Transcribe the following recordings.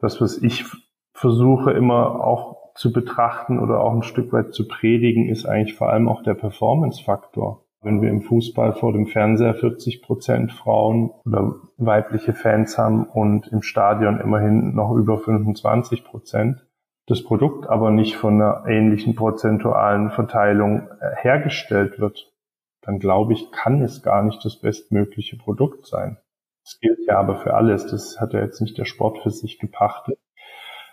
Das, was ich versuche immer auch zu betrachten oder auch ein Stück weit zu predigen, ist eigentlich vor allem auch der Performance-Faktor. Wenn wir im Fußball vor dem Fernseher 40 Prozent Frauen oder weibliche Fans haben und im Stadion immerhin noch über 25 Prozent, das Produkt aber nicht von einer ähnlichen prozentualen Verteilung äh, hergestellt wird, dann glaube ich, kann es gar nicht das bestmögliche Produkt sein. Gilt ja aber für alles. Das hat ja jetzt nicht der Sport für sich gepachtet,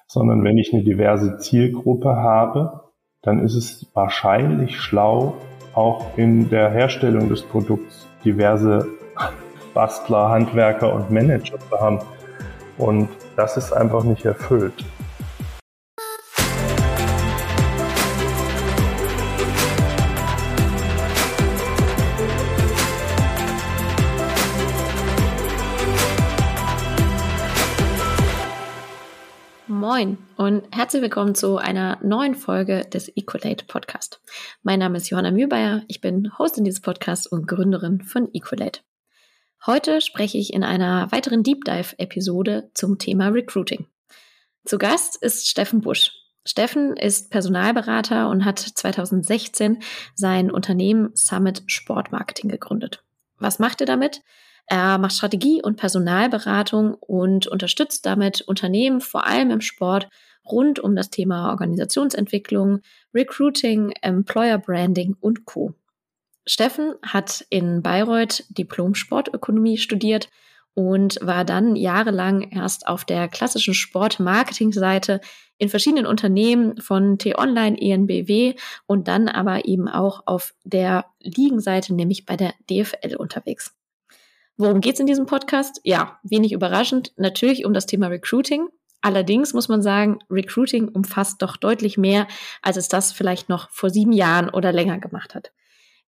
sondern wenn ich eine diverse Zielgruppe habe, dann ist es wahrscheinlich schlau, auch in der Herstellung des Produkts diverse Bastler, Handwerker und Manager zu haben. Und das ist einfach nicht erfüllt. Und herzlich willkommen zu einer neuen Folge des Equalate Podcast. Mein Name ist Johanna Mühlbayer, ich bin Hostin dieses Podcasts und Gründerin von Equalate. Heute spreche ich in einer weiteren Deep Dive Episode zum Thema Recruiting. Zu Gast ist Steffen Busch. Steffen ist Personalberater und hat 2016 sein Unternehmen Summit Sportmarketing gegründet. Was macht er damit? Er macht Strategie und Personalberatung und unterstützt damit Unternehmen, vor allem im Sport, rund um das Thema Organisationsentwicklung, Recruiting, Employer Branding und Co. Steffen hat in Bayreuth Diplom-Sportökonomie studiert und war dann jahrelang erst auf der klassischen Sport-Marketing-Seite in verschiedenen Unternehmen von T-Online, ENBW und dann aber eben auch auf der Ligenseite, nämlich bei der DFL unterwegs. Worum geht's in diesem Podcast? Ja, wenig überraschend, natürlich um das Thema Recruiting. Allerdings muss man sagen, Recruiting umfasst doch deutlich mehr, als es das vielleicht noch vor sieben Jahren oder länger gemacht hat.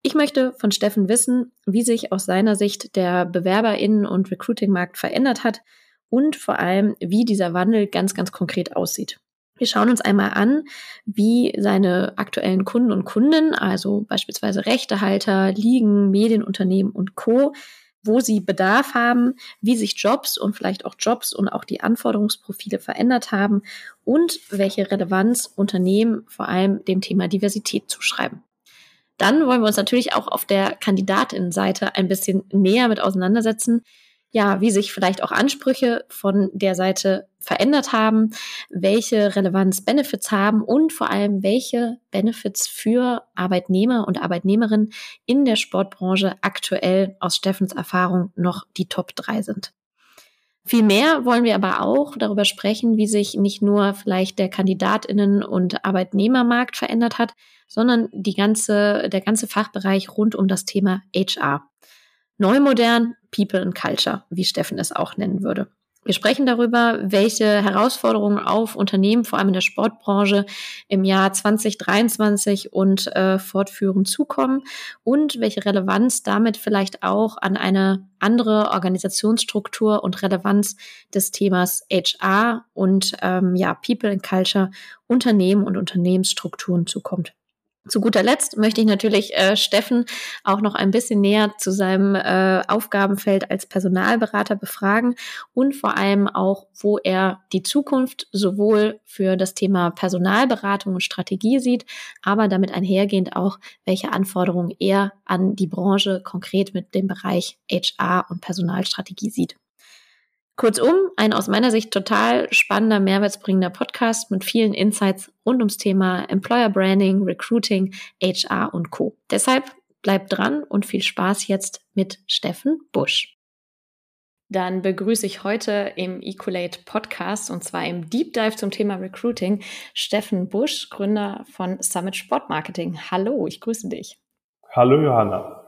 Ich möchte von Steffen wissen, wie sich aus seiner Sicht der BewerberInnen- und Recruiting-Markt verändert hat und vor allem, wie dieser Wandel ganz, ganz konkret aussieht. Wir schauen uns einmal an, wie seine aktuellen Kunden und Kunden, also beispielsweise Rechtehalter, Ligen, Medienunternehmen und Co., wo sie Bedarf haben, wie sich Jobs und vielleicht auch Jobs und auch die Anforderungsprofile verändert haben und welche Relevanz Unternehmen vor allem dem Thema Diversität zuschreiben. Dann wollen wir uns natürlich auch auf der Kandidatinnenseite ein bisschen näher mit auseinandersetzen, ja, wie sich vielleicht auch Ansprüche von der Seite verändert haben, welche Relevanz Benefits haben und vor allem welche Benefits für Arbeitnehmer und Arbeitnehmerinnen in der Sportbranche aktuell aus Steffens Erfahrung noch die Top 3 sind. Vielmehr wollen wir aber auch darüber sprechen, wie sich nicht nur vielleicht der Kandidatinnen und Arbeitnehmermarkt verändert hat, sondern die ganze, der ganze Fachbereich rund um das Thema HR. Neumodern, People and Culture, wie Steffen es auch nennen würde. Wir sprechen darüber, welche Herausforderungen auf Unternehmen, vor allem in der Sportbranche, im Jahr 2023 und äh, fortführend zukommen und welche Relevanz damit vielleicht auch an eine andere Organisationsstruktur und Relevanz des Themas HR und ähm, ja People and Culture, Unternehmen und Unternehmensstrukturen zukommt. Zu guter Letzt möchte ich natürlich äh, Steffen auch noch ein bisschen näher zu seinem äh, Aufgabenfeld als Personalberater befragen und vor allem auch, wo er die Zukunft sowohl für das Thema Personalberatung und Strategie sieht, aber damit einhergehend auch, welche Anforderungen er an die Branche konkret mit dem Bereich HR und Personalstrategie sieht. Kurzum, ein aus meiner Sicht total spannender, mehrwertsbringender Podcast mit vielen Insights rund ums Thema Employer Branding, Recruiting, HR und Co. Deshalb bleibt dran und viel Spaß jetzt mit Steffen Busch. Dann begrüße ich heute im Ecolate Podcast und zwar im Deep Dive zum Thema Recruiting Steffen Busch, Gründer von Summit Sport Marketing. Hallo, ich grüße dich. Hallo Johanna.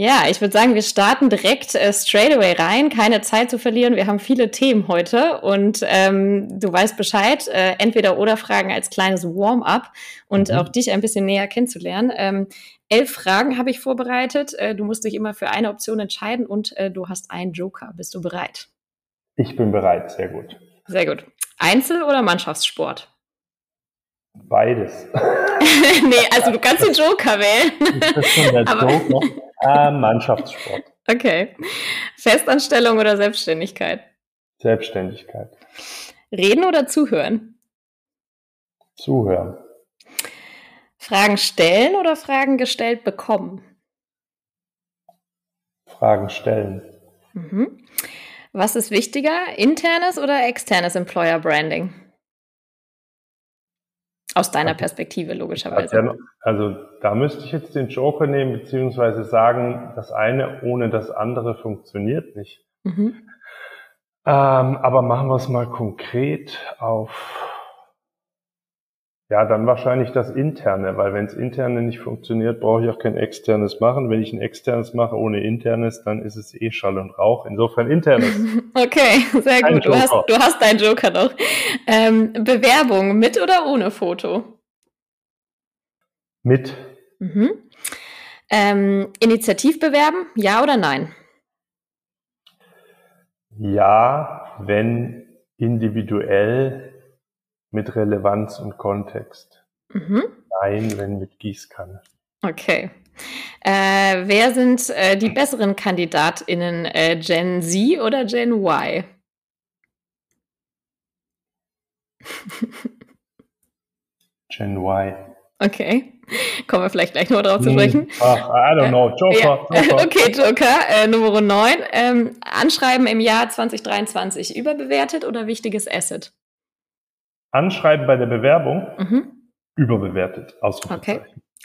Ja, ich würde sagen, wir starten direkt äh, straight away rein, keine Zeit zu verlieren. Wir haben viele Themen heute und ähm, du weißt Bescheid, äh, entweder oder Fragen als kleines Warm-up und mhm. auch dich ein bisschen näher kennenzulernen. Ähm, elf Fragen habe ich vorbereitet. Äh, du musst dich immer für eine Option entscheiden und äh, du hast einen Joker. Bist du bereit? Ich bin bereit, sehr gut. Sehr gut. Einzel- oder Mannschaftssport? Beides. nee, also du kannst den Joker wählen. Das ist schon der Joker. Äh, Mannschaftssport. Okay. Festanstellung oder Selbstständigkeit? Selbstständigkeit. Reden oder zuhören? Zuhören. Fragen stellen oder Fragen gestellt bekommen? Fragen stellen. Mhm. Was ist wichtiger, internes oder externes Employer Branding? Aus deiner Perspektive, logischerweise. Also da müsste ich jetzt den Joker nehmen, beziehungsweise sagen, das eine ohne das andere funktioniert nicht. Mhm. Ähm, aber machen wir es mal konkret auf ja, dann wahrscheinlich das Interne, weil wenn es Interne nicht funktioniert, brauche ich auch kein Externes machen. Wenn ich ein Externes mache ohne Internes, dann ist es eh Schall und Rauch. Insofern Internes. Okay, sehr gut. Du hast, du hast deinen Joker noch. Ähm, Bewerbung mit oder ohne Foto? Mit. Mhm. Ähm, Initiativ bewerben, ja oder nein? Ja, wenn individuell mit Relevanz und Kontext. Mhm. Nein, wenn mit Gießkanne. Okay. Äh, wer sind äh, die besseren KandidatInnen, äh, Gen Z oder Gen Y? Gen Y. Okay. Kommen wir vielleicht gleich noch drauf zu hm. sprechen. Ach, I don't know. Joker. Ja. Joker. Okay, Joker. Äh, Nummer 9. Ähm, Anschreiben im Jahr 2023. Überbewertet oder wichtiges Asset? Anschreiben bei der Bewerbung mhm. überbewertet. Okay,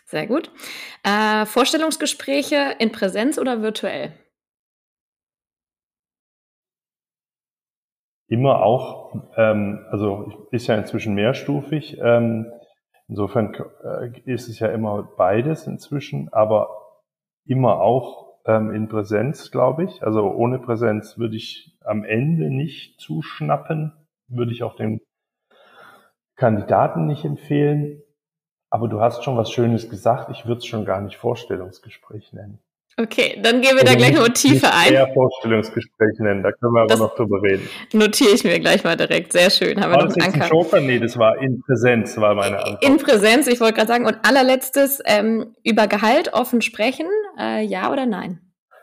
sehr gut. Äh, Vorstellungsgespräche in Präsenz oder virtuell? Immer auch, ähm, also ist ja inzwischen mehrstufig. Ähm, insofern äh, ist es ja immer beides inzwischen, aber immer auch ähm, in Präsenz, glaube ich. Also ohne Präsenz würde ich am Ende nicht zuschnappen, würde ich auch den Kandidaten nicht empfehlen. Aber du hast schon was Schönes gesagt. Ich würde es schon gar nicht Vorstellungsgespräch nennen. Okay, dann gehen wir also da gleich noch tiefer ein. Eher Vorstellungsgespräch nennen, da können wir aber das noch drüber reden. Notiere ich mir gleich mal direkt. Sehr schön. Haben war wir noch das jetzt ein Joker? Nee, das war in Präsenz, war meine Antwort. In Präsenz, ich wollte gerade sagen. Und allerletztes, ähm, über Gehalt offen sprechen, äh, ja oder nein?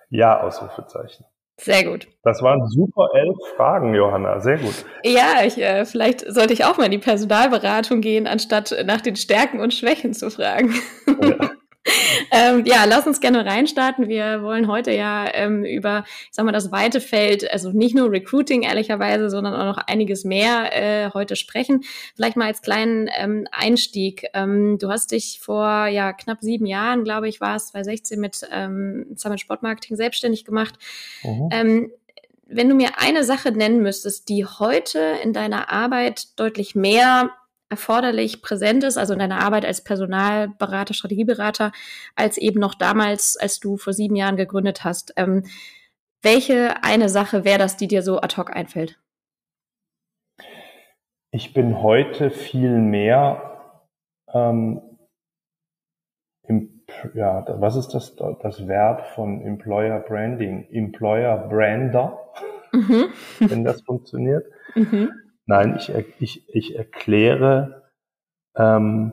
Ja, Ausrufezeichen. Sehr gut. Das waren super elf Fragen, Johanna. Sehr gut. Ja, ich, äh, vielleicht sollte ich auch mal in die Personalberatung gehen, anstatt nach den Stärken und Schwächen zu fragen. Ja. ähm, ja, lass uns gerne reinstarten. Wir wollen heute ja ähm, über, ich sag mal, das weite Feld, also nicht nur Recruiting ehrlicherweise, sondern auch noch einiges mehr äh, heute sprechen. Vielleicht mal als kleinen ähm, Einstieg. Ähm, du hast dich vor ja knapp sieben Jahren, glaube ich, war es 2016 mit ähm, Summit Sportmarketing selbstständig gemacht. Mhm. Ähm, wenn du mir eine Sache nennen müsstest, die heute in deiner Arbeit deutlich mehr erforderlich präsent ist, also in deiner Arbeit als Personalberater, Strategieberater, als eben noch damals, als du vor sieben Jahren gegründet hast. Ähm, welche eine Sache wäre das, die dir so ad hoc einfällt? Ich bin heute viel mehr ähm, im, ja, was ist das, das Verb von Employer Branding? Employer Brander, mhm. wenn das funktioniert. Mhm. Nein, ich, ich, ich erkläre ähm,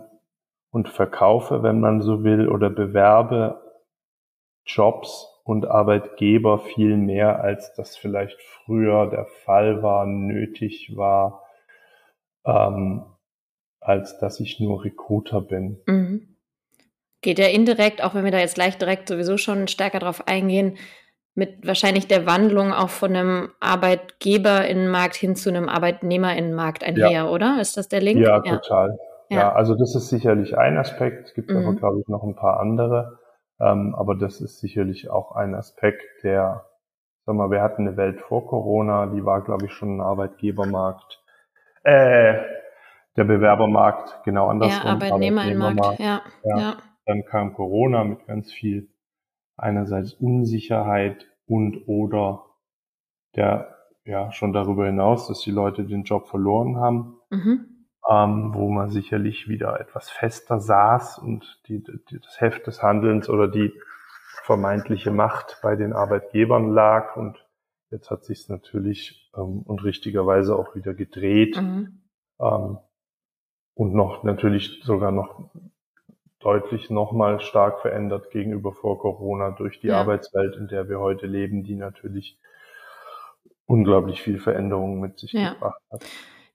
und verkaufe, wenn man so will, oder bewerbe Jobs und Arbeitgeber viel mehr, als das vielleicht früher der Fall war, nötig war, ähm, als dass ich nur Recruiter bin. Mhm. Geht ja indirekt, auch wenn wir da jetzt gleich direkt sowieso schon stärker drauf eingehen, mit wahrscheinlich der Wandlung auch von einem Arbeitgeberinnenmarkt hin zu einem Arbeitnehmerinnenmarkt einher, ja. oder? Ist das der Link? Ja, ja. total. Ja. ja. also das ist sicherlich ein Aspekt. Es gibt mhm. aber, glaube ich, noch ein paar andere. Ähm, aber das ist sicherlich auch ein Aspekt, der, sag mal, wir hatten eine Welt vor Corona, die war, glaube ich, schon ein Arbeitgebermarkt. Äh, der Bewerbermarkt, genau andersrum. Ja, Arbeitnehmerinnenmarkt, ja, ja. ja. Dann kam Corona mit ganz viel einerseits Unsicherheit und oder der ja schon darüber hinaus, dass die Leute den Job verloren haben, mhm. ähm, wo man sicherlich wieder etwas fester saß und die, die, das Heft des Handelns oder die vermeintliche Macht bei den Arbeitgebern lag und jetzt hat sich es natürlich ähm, und richtigerweise auch wieder gedreht mhm. ähm, und noch natürlich sogar noch deutlich nochmal stark verändert gegenüber vor Corona durch die ja. Arbeitswelt, in der wir heute leben, die natürlich unglaublich viel Veränderungen mit sich ja. gebracht hat.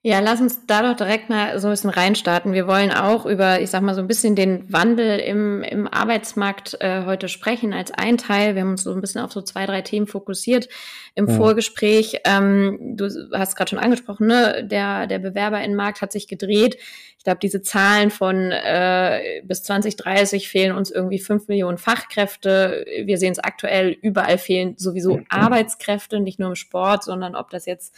Ja, lass uns da doch direkt mal so ein bisschen reinstarten. Wir wollen auch über, ich sag mal, so ein bisschen den Wandel im, im Arbeitsmarkt äh, heute sprechen als ein Teil. Wir haben uns so ein bisschen auf so zwei, drei Themen fokussiert im ja. Vorgespräch. Ähm, du hast gerade schon angesprochen, ne? der, der Bewerberinnenmarkt hat sich gedreht. Ich glaube, diese Zahlen von äh, bis 2030 fehlen uns irgendwie fünf Millionen Fachkräfte. Wir sehen es aktuell, überall fehlen sowieso Arbeitskräfte, nicht nur im Sport, sondern ob das jetzt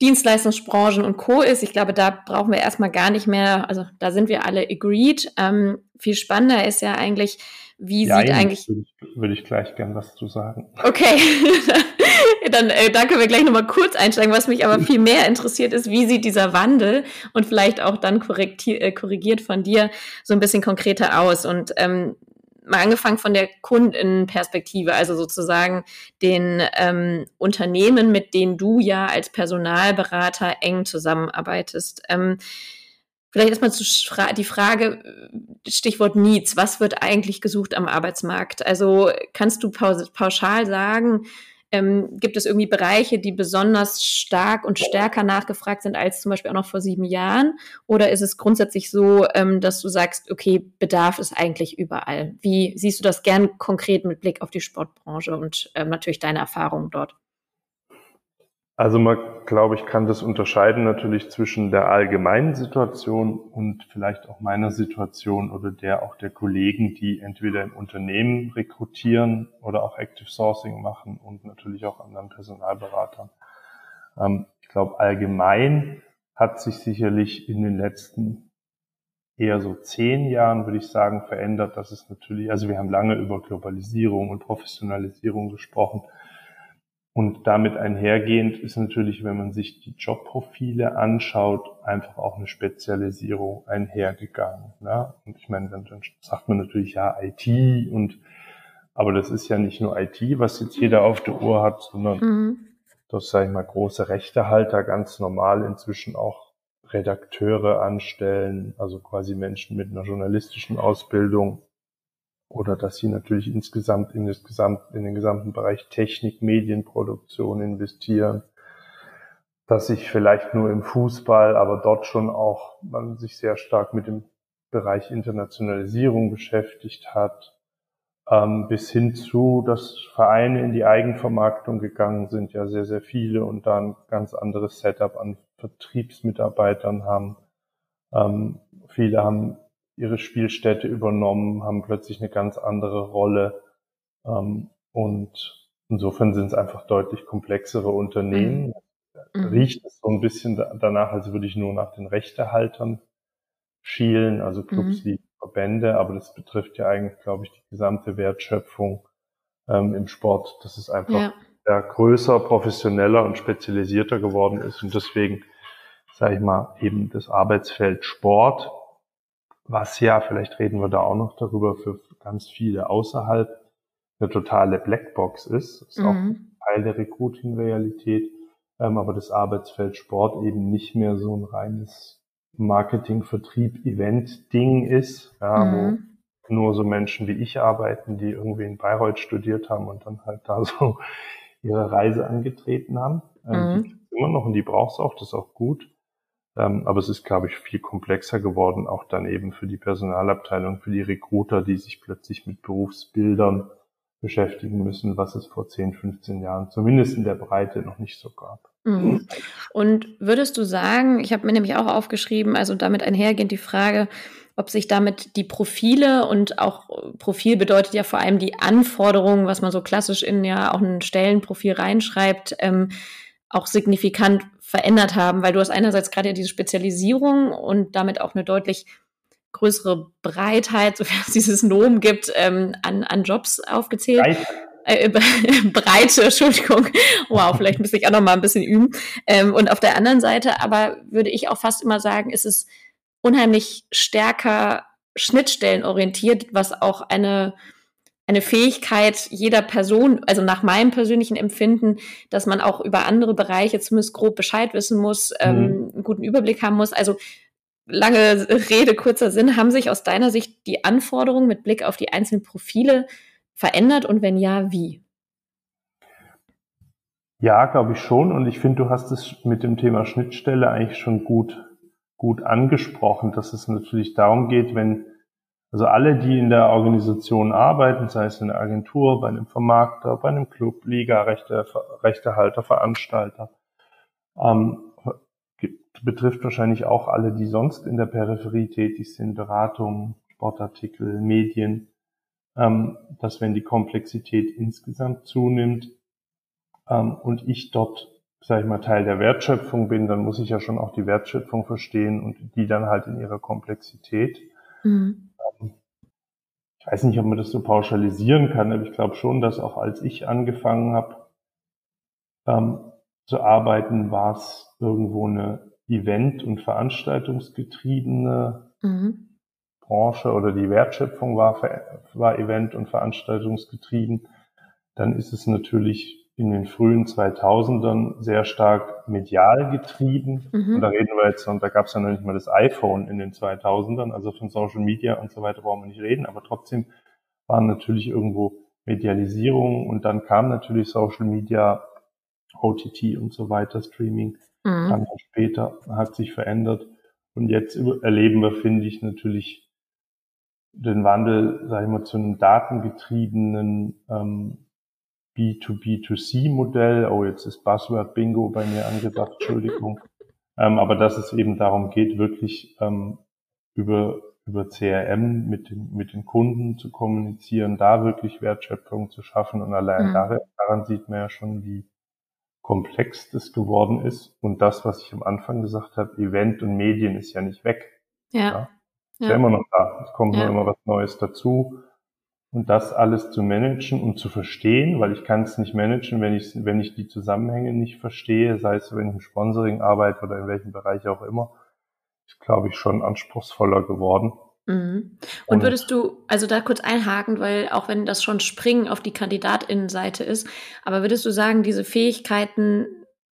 Dienstleistungsbranchen und Co. ist. Ich glaube, da brauchen wir erstmal gar nicht mehr, also da sind wir alle agreed. Ähm, viel spannender ist ja eigentlich, wie ja, sieht eigentlich. Würde ich, würde ich gleich gern was zu sagen. Okay, dann äh, da können wir gleich nochmal kurz einsteigen. Was mich aber viel mehr interessiert ist, wie sieht dieser Wandel und vielleicht auch dann äh, korrigiert von dir so ein bisschen konkreter aus. Und ähm, mal angefangen von der Kundenperspektive, also sozusagen den ähm, Unternehmen, mit denen du ja als Personalberater eng zusammenarbeitest. Ähm, vielleicht erstmal die Frage, Stichwort Needs, was wird eigentlich gesucht am Arbeitsmarkt? Also kannst du pauschal sagen, ähm, gibt es irgendwie Bereiche, die besonders stark und stärker nachgefragt sind als zum Beispiel auch noch vor sieben Jahren? Oder ist es grundsätzlich so, ähm, dass du sagst, okay, Bedarf ist eigentlich überall? Wie siehst du das gern konkret mit Blick auf die Sportbranche und ähm, natürlich deine Erfahrungen dort? Also man, glaube ich, kann das unterscheiden natürlich zwischen der allgemeinen Situation und vielleicht auch meiner Situation oder der auch der Kollegen, die entweder im Unternehmen rekrutieren oder auch Active Sourcing machen und natürlich auch anderen Personalberatern. Ähm, ich glaube, allgemein hat sich sicherlich in den letzten eher so zehn Jahren, würde ich sagen, verändert, dass es natürlich, also wir haben lange über Globalisierung und Professionalisierung gesprochen. Und damit einhergehend ist natürlich, wenn man sich die Jobprofile anschaut, einfach auch eine Spezialisierung einhergegangen. Ne? Und ich meine, dann, dann sagt man natürlich ja IT und aber das ist ja nicht nur IT, was jetzt jeder auf der Uhr hat, sondern mhm. das sage ich mal große Rechtehalter ganz normal inzwischen auch Redakteure anstellen, also quasi Menschen mit einer journalistischen Ausbildung oder dass sie natürlich insgesamt in, das Gesamt, in den gesamten Bereich Technik, Medienproduktion investieren, dass sich vielleicht nur im Fußball, aber dort schon auch man sich sehr stark mit dem Bereich Internationalisierung beschäftigt hat, ähm, bis hin zu, dass Vereine in die Eigenvermarktung gegangen sind, ja sehr, sehr viele und da ein ganz anderes Setup an Vertriebsmitarbeitern haben. Ähm, viele haben ihre Spielstätte übernommen, haben plötzlich eine ganz andere Rolle. Ähm, und insofern sind es einfach deutlich komplexere Unternehmen. Mhm. mhm. Riecht es so ein bisschen danach, als würde ich nur nach den Rechtehaltern schielen, also Clubs mhm. wie Verbände, aber das betrifft ja eigentlich, glaube ich, die gesamte Wertschöpfung ähm, im Sport, dass es einfach ja. ja. größer, professioneller und spezialisierter geworden ist und deswegen, sage ich mal, eben das Arbeitsfeld Sport was ja, vielleicht reden wir da auch noch darüber, für ganz viele außerhalb eine totale Blackbox ist. Das ist mhm. auch Teil der Recruiting-Realität. Ähm, aber das Arbeitsfeld Sport eben nicht mehr so ein reines Marketing, Vertrieb, Event-Ding ist, ja, mhm. wo nur so Menschen wie ich arbeiten, die irgendwie in Bayreuth studiert haben und dann halt da so ihre Reise angetreten haben. Ähm, mhm. Die immer noch und die brauchst auch, das ist auch gut. Ähm, aber es ist, glaube ich, viel komplexer geworden, auch dann eben für die Personalabteilung, für die Recruiter, die sich plötzlich mit Berufsbildern beschäftigen müssen, was es vor 10, 15 Jahren zumindest in der Breite noch nicht so gab. Mhm. Und würdest du sagen, ich habe mir nämlich auch aufgeschrieben, also damit einhergehend die Frage, ob sich damit die Profile und auch Profil bedeutet ja vor allem die Anforderungen, was man so klassisch in ja auch ein Stellenprofil reinschreibt, ähm, auch signifikant verändert haben, weil du hast einerseits gerade ja diese Spezialisierung und damit auch eine deutlich größere Breitheit, sofern es dieses Nomen gibt, ähm, an, an Jobs aufgezählt. Breite. Äh, Breite, Entschuldigung. Wow, vielleicht müsste ich auch noch mal ein bisschen üben. Ähm, und auf der anderen Seite aber würde ich auch fast immer sagen, ist es unheimlich stärker schnittstellenorientiert, was auch eine eine Fähigkeit jeder Person, also nach meinem persönlichen Empfinden, dass man auch über andere Bereiche zumindest grob Bescheid wissen muss, ähm, mhm. ähm, einen guten Überblick haben muss. Also lange Rede, kurzer Sinn, haben sich aus deiner Sicht die Anforderungen mit Blick auf die einzelnen Profile verändert und wenn ja, wie? Ja, glaube ich schon. Und ich finde, du hast es mit dem Thema Schnittstelle eigentlich schon gut, gut angesprochen, dass es natürlich darum geht, wenn, also alle, die in der Organisation arbeiten, sei es in der Agentur, bei einem Vermarkter, bei einem Club, Liga, Rechte, Rechtehalter, Veranstalter, ähm, betrifft wahrscheinlich auch alle, die sonst in der Peripherie tätig sind, Beratung, Sportartikel, Medien, ähm, dass wenn die Komplexität insgesamt zunimmt ähm, und ich dort, sage ich mal, Teil der Wertschöpfung bin, dann muss ich ja schon auch die Wertschöpfung verstehen und die dann halt in ihrer Komplexität. Mhm. Ich weiß nicht, ob man das so pauschalisieren kann, aber ich glaube schon, dass auch als ich angefangen habe ähm, zu arbeiten, war es irgendwo eine Event- und Veranstaltungsgetriebene mhm. Branche oder die Wertschöpfung war, war Event- und Veranstaltungsgetrieben, dann ist es natürlich in den frühen 2000ern sehr stark medial getrieben. Mhm. Und da reden wir jetzt, und da gab es ja noch nicht mal das iPhone in den 2000ern, also von Social Media und so weiter brauchen wir nicht reden, aber trotzdem waren natürlich irgendwo Medialisierung und dann kam natürlich Social Media, OTT und so weiter, Streaming Mhm. Dann später hat sich verändert. Und jetzt erleben wir, finde ich, natürlich den Wandel, sage ich mal, zu einem datengetriebenen ähm, B2B2C-Modell. Oh, jetzt ist Buzzword Bingo bei mir angesagt, Entschuldigung. Ähm, aber dass es eben darum geht, wirklich ähm, über, über CRM mit den, mit den Kunden zu kommunizieren, da wirklich Wertschöpfung zu schaffen. Und allein mhm. daran, daran sieht man ja schon, wie, komplex das geworden ist. Und das, was ich am Anfang gesagt habe, Event und Medien ist ja nicht weg. Ja. ja. Ist ja immer noch da. Es kommt ja. nur immer was Neues dazu. Und das alles zu managen und zu verstehen, weil ich kann es nicht managen, wenn ich, wenn ich die Zusammenhänge nicht verstehe, sei es, wenn ich im Sponsoring arbeite oder in welchem Bereich auch immer, ist, glaube ich, schon anspruchsvoller geworden. Mhm. Und würdest du, also da kurz einhaken, weil auch wenn das schon Springen auf die Kandidatinnenseite ist, aber würdest du sagen, diese Fähigkeiten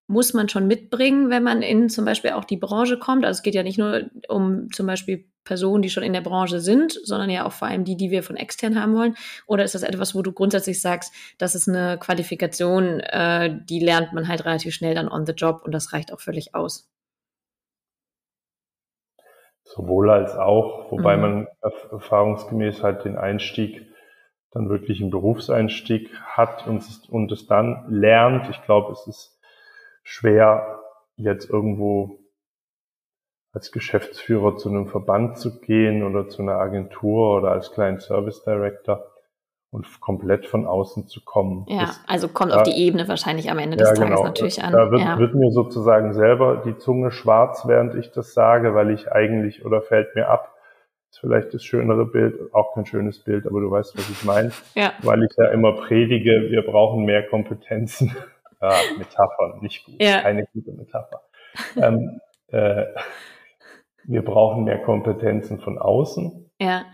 muss man schon mitbringen, wenn man in zum Beispiel auch die Branche kommt? Also es geht ja nicht nur um zum Beispiel Personen, die schon in der Branche sind, sondern ja auch vor allem die, die wir von extern haben wollen. Oder ist das etwas, wo du grundsätzlich sagst, das ist eine Qualifikation, äh, die lernt man halt relativ schnell dann on the job und das reicht auch völlig aus? Sowohl als auch, wobei mhm. man erfahrungsgemäß halt den Einstieg dann wirklich einen Berufseinstieg hat und, und es dann lernt. Ich glaube, es ist schwer, jetzt irgendwo als Geschäftsführer zu einem Verband zu gehen oder zu einer Agentur oder als kleinen Service Director und komplett von außen zu kommen. Ja, das, also kommt da, auf die Ebene wahrscheinlich am Ende des ja, Tages genau. natürlich an. Da wird, ja. wird, mir sozusagen selber die Zunge schwarz, während ich das sage, weil ich eigentlich, oder fällt mir ab, ist vielleicht das schönere Bild, auch kein schönes Bild, aber du weißt, was ich meine, ja. weil ich ja immer predige, wir brauchen mehr Kompetenzen. ja, Metaphern, nicht gut, ja. keine gute Metapher. ähm, äh, wir brauchen mehr Kompetenzen von außen. Ja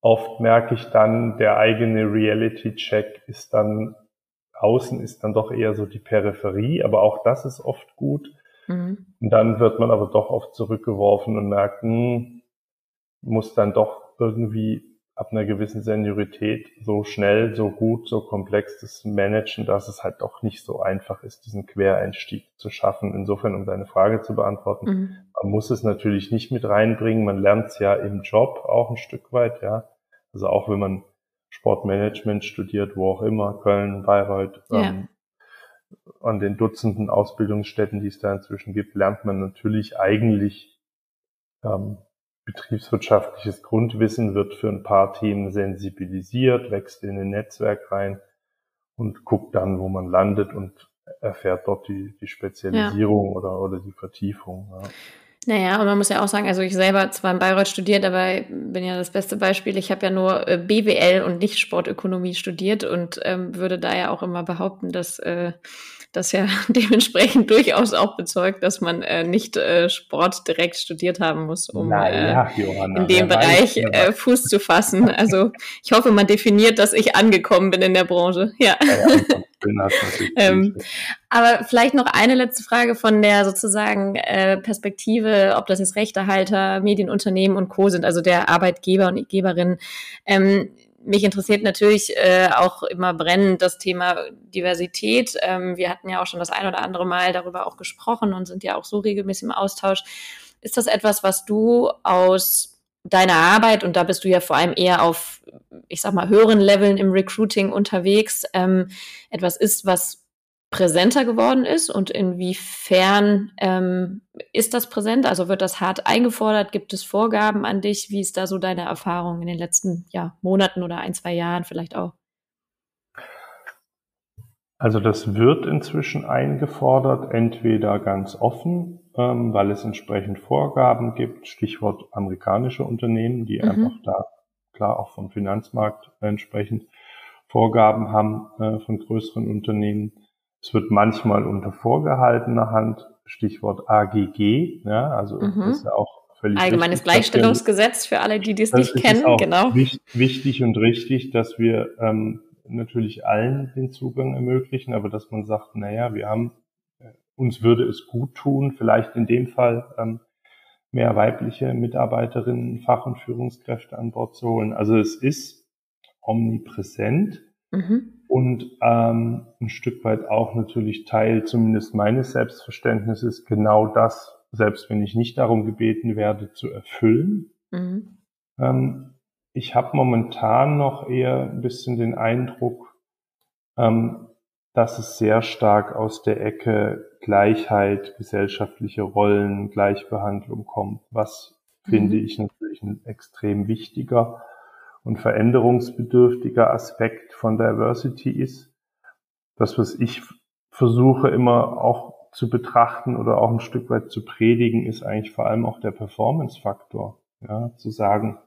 oft merke ich dann, der eigene Reality-Check ist dann, außen ist dann doch eher so die Peripherie, aber auch das ist oft gut. Mhm. Und dann wird man aber doch oft zurückgeworfen und merkt, hm, muss dann doch irgendwie ab einer gewissen Seniorität so schnell, so gut, so komplex das managen, dass es halt doch nicht so einfach ist, diesen Quereinstieg zu schaffen. Insofern, um deine Frage zu beantworten, mhm. man muss es natürlich nicht mit reinbringen. Man lernt es ja im Job auch ein Stück weit, ja. Also auch wenn man Sportmanagement studiert, wo auch immer, Köln, Bayreuth, ja. ähm, an den Dutzenden Ausbildungsstätten, die es da inzwischen gibt, lernt man natürlich eigentlich ähm, betriebswirtschaftliches Grundwissen wird für ein paar Themen sensibilisiert, wächst in ein Netzwerk rein und guckt dann, wo man landet und erfährt dort die, die Spezialisierung ja. oder, oder die Vertiefung. Ja. Naja, und man muss ja auch sagen, also ich selber zwar in Bayreuth studiert, aber bin ja das beste Beispiel. Ich habe ja nur äh, BWL und nicht Sportökonomie studiert und ähm, würde da ja auch immer behaupten, dass äh, das ja dementsprechend durchaus auch bezeugt, dass man äh, nicht äh, Sport direkt studiert haben muss, um naja, äh, Johanna, in dem Bereich äh, Fuß zu fassen. Also ich hoffe, man definiert, dass ich angekommen bin in der Branche. Ja. ja, ähm, aber vielleicht noch eine letzte Frage von der sozusagen äh, Perspektive, ob das jetzt Rechtehalter, Medienunternehmen und Co. sind, also der Arbeitgeber und Geberin. Ähm, mich interessiert natürlich äh, auch immer brennend das Thema Diversität. Ähm, wir hatten ja auch schon das ein oder andere Mal darüber auch gesprochen und sind ja auch so regelmäßig im Austausch. Ist das etwas, was du aus deiner Arbeit, und da bist du ja vor allem eher auf, ich sag mal, höheren Leveln im Recruiting unterwegs, ähm, etwas ist, was präsenter geworden ist und inwiefern ähm, ist das präsent? Also wird das hart eingefordert? Gibt es Vorgaben an dich? Wie ist da so deine Erfahrung in den letzten ja, Monaten oder ein, zwei Jahren vielleicht auch? Also das wird inzwischen eingefordert, entweder ganz offen, ähm, weil es entsprechend Vorgaben gibt, Stichwort amerikanische Unternehmen, die mhm. einfach da klar auch vom Finanzmarkt entsprechend Vorgaben haben äh, von größeren Unternehmen es wird manchmal unter vorgehaltener Hand, Stichwort AGG, ja, also mhm. das ist ja auch völlig Allgemeines richtig, Gleichstellungsgesetz für alle, die das nicht kennen, genau. Wichtig und richtig, dass wir ähm, natürlich allen den Zugang ermöglichen, aber dass man sagt, naja, wir haben, äh, uns würde es gut tun, vielleicht in dem Fall ähm, mehr weibliche Mitarbeiterinnen, Fach- und Führungskräfte an Bord zu holen. Also es ist omnipräsent. Mhm und ähm, ein Stück weit auch natürlich Teil zumindest meines Selbstverständnisses, genau das, selbst wenn ich nicht darum gebeten werde, zu erfüllen. Mhm. Ähm, ich habe momentan noch eher ein bisschen den Eindruck, ähm, dass es sehr stark aus der Ecke Gleichheit, gesellschaftliche Rollen, Gleichbehandlung kommt, was mhm. finde ich natürlich ein extrem wichtiger und veränderungsbedürftiger Aspekt von Diversity ist. Das, was ich versuche immer auch zu betrachten oder auch ein Stück weit zu predigen, ist eigentlich vor allem auch der Performance-Faktor. Ja, zu sagen,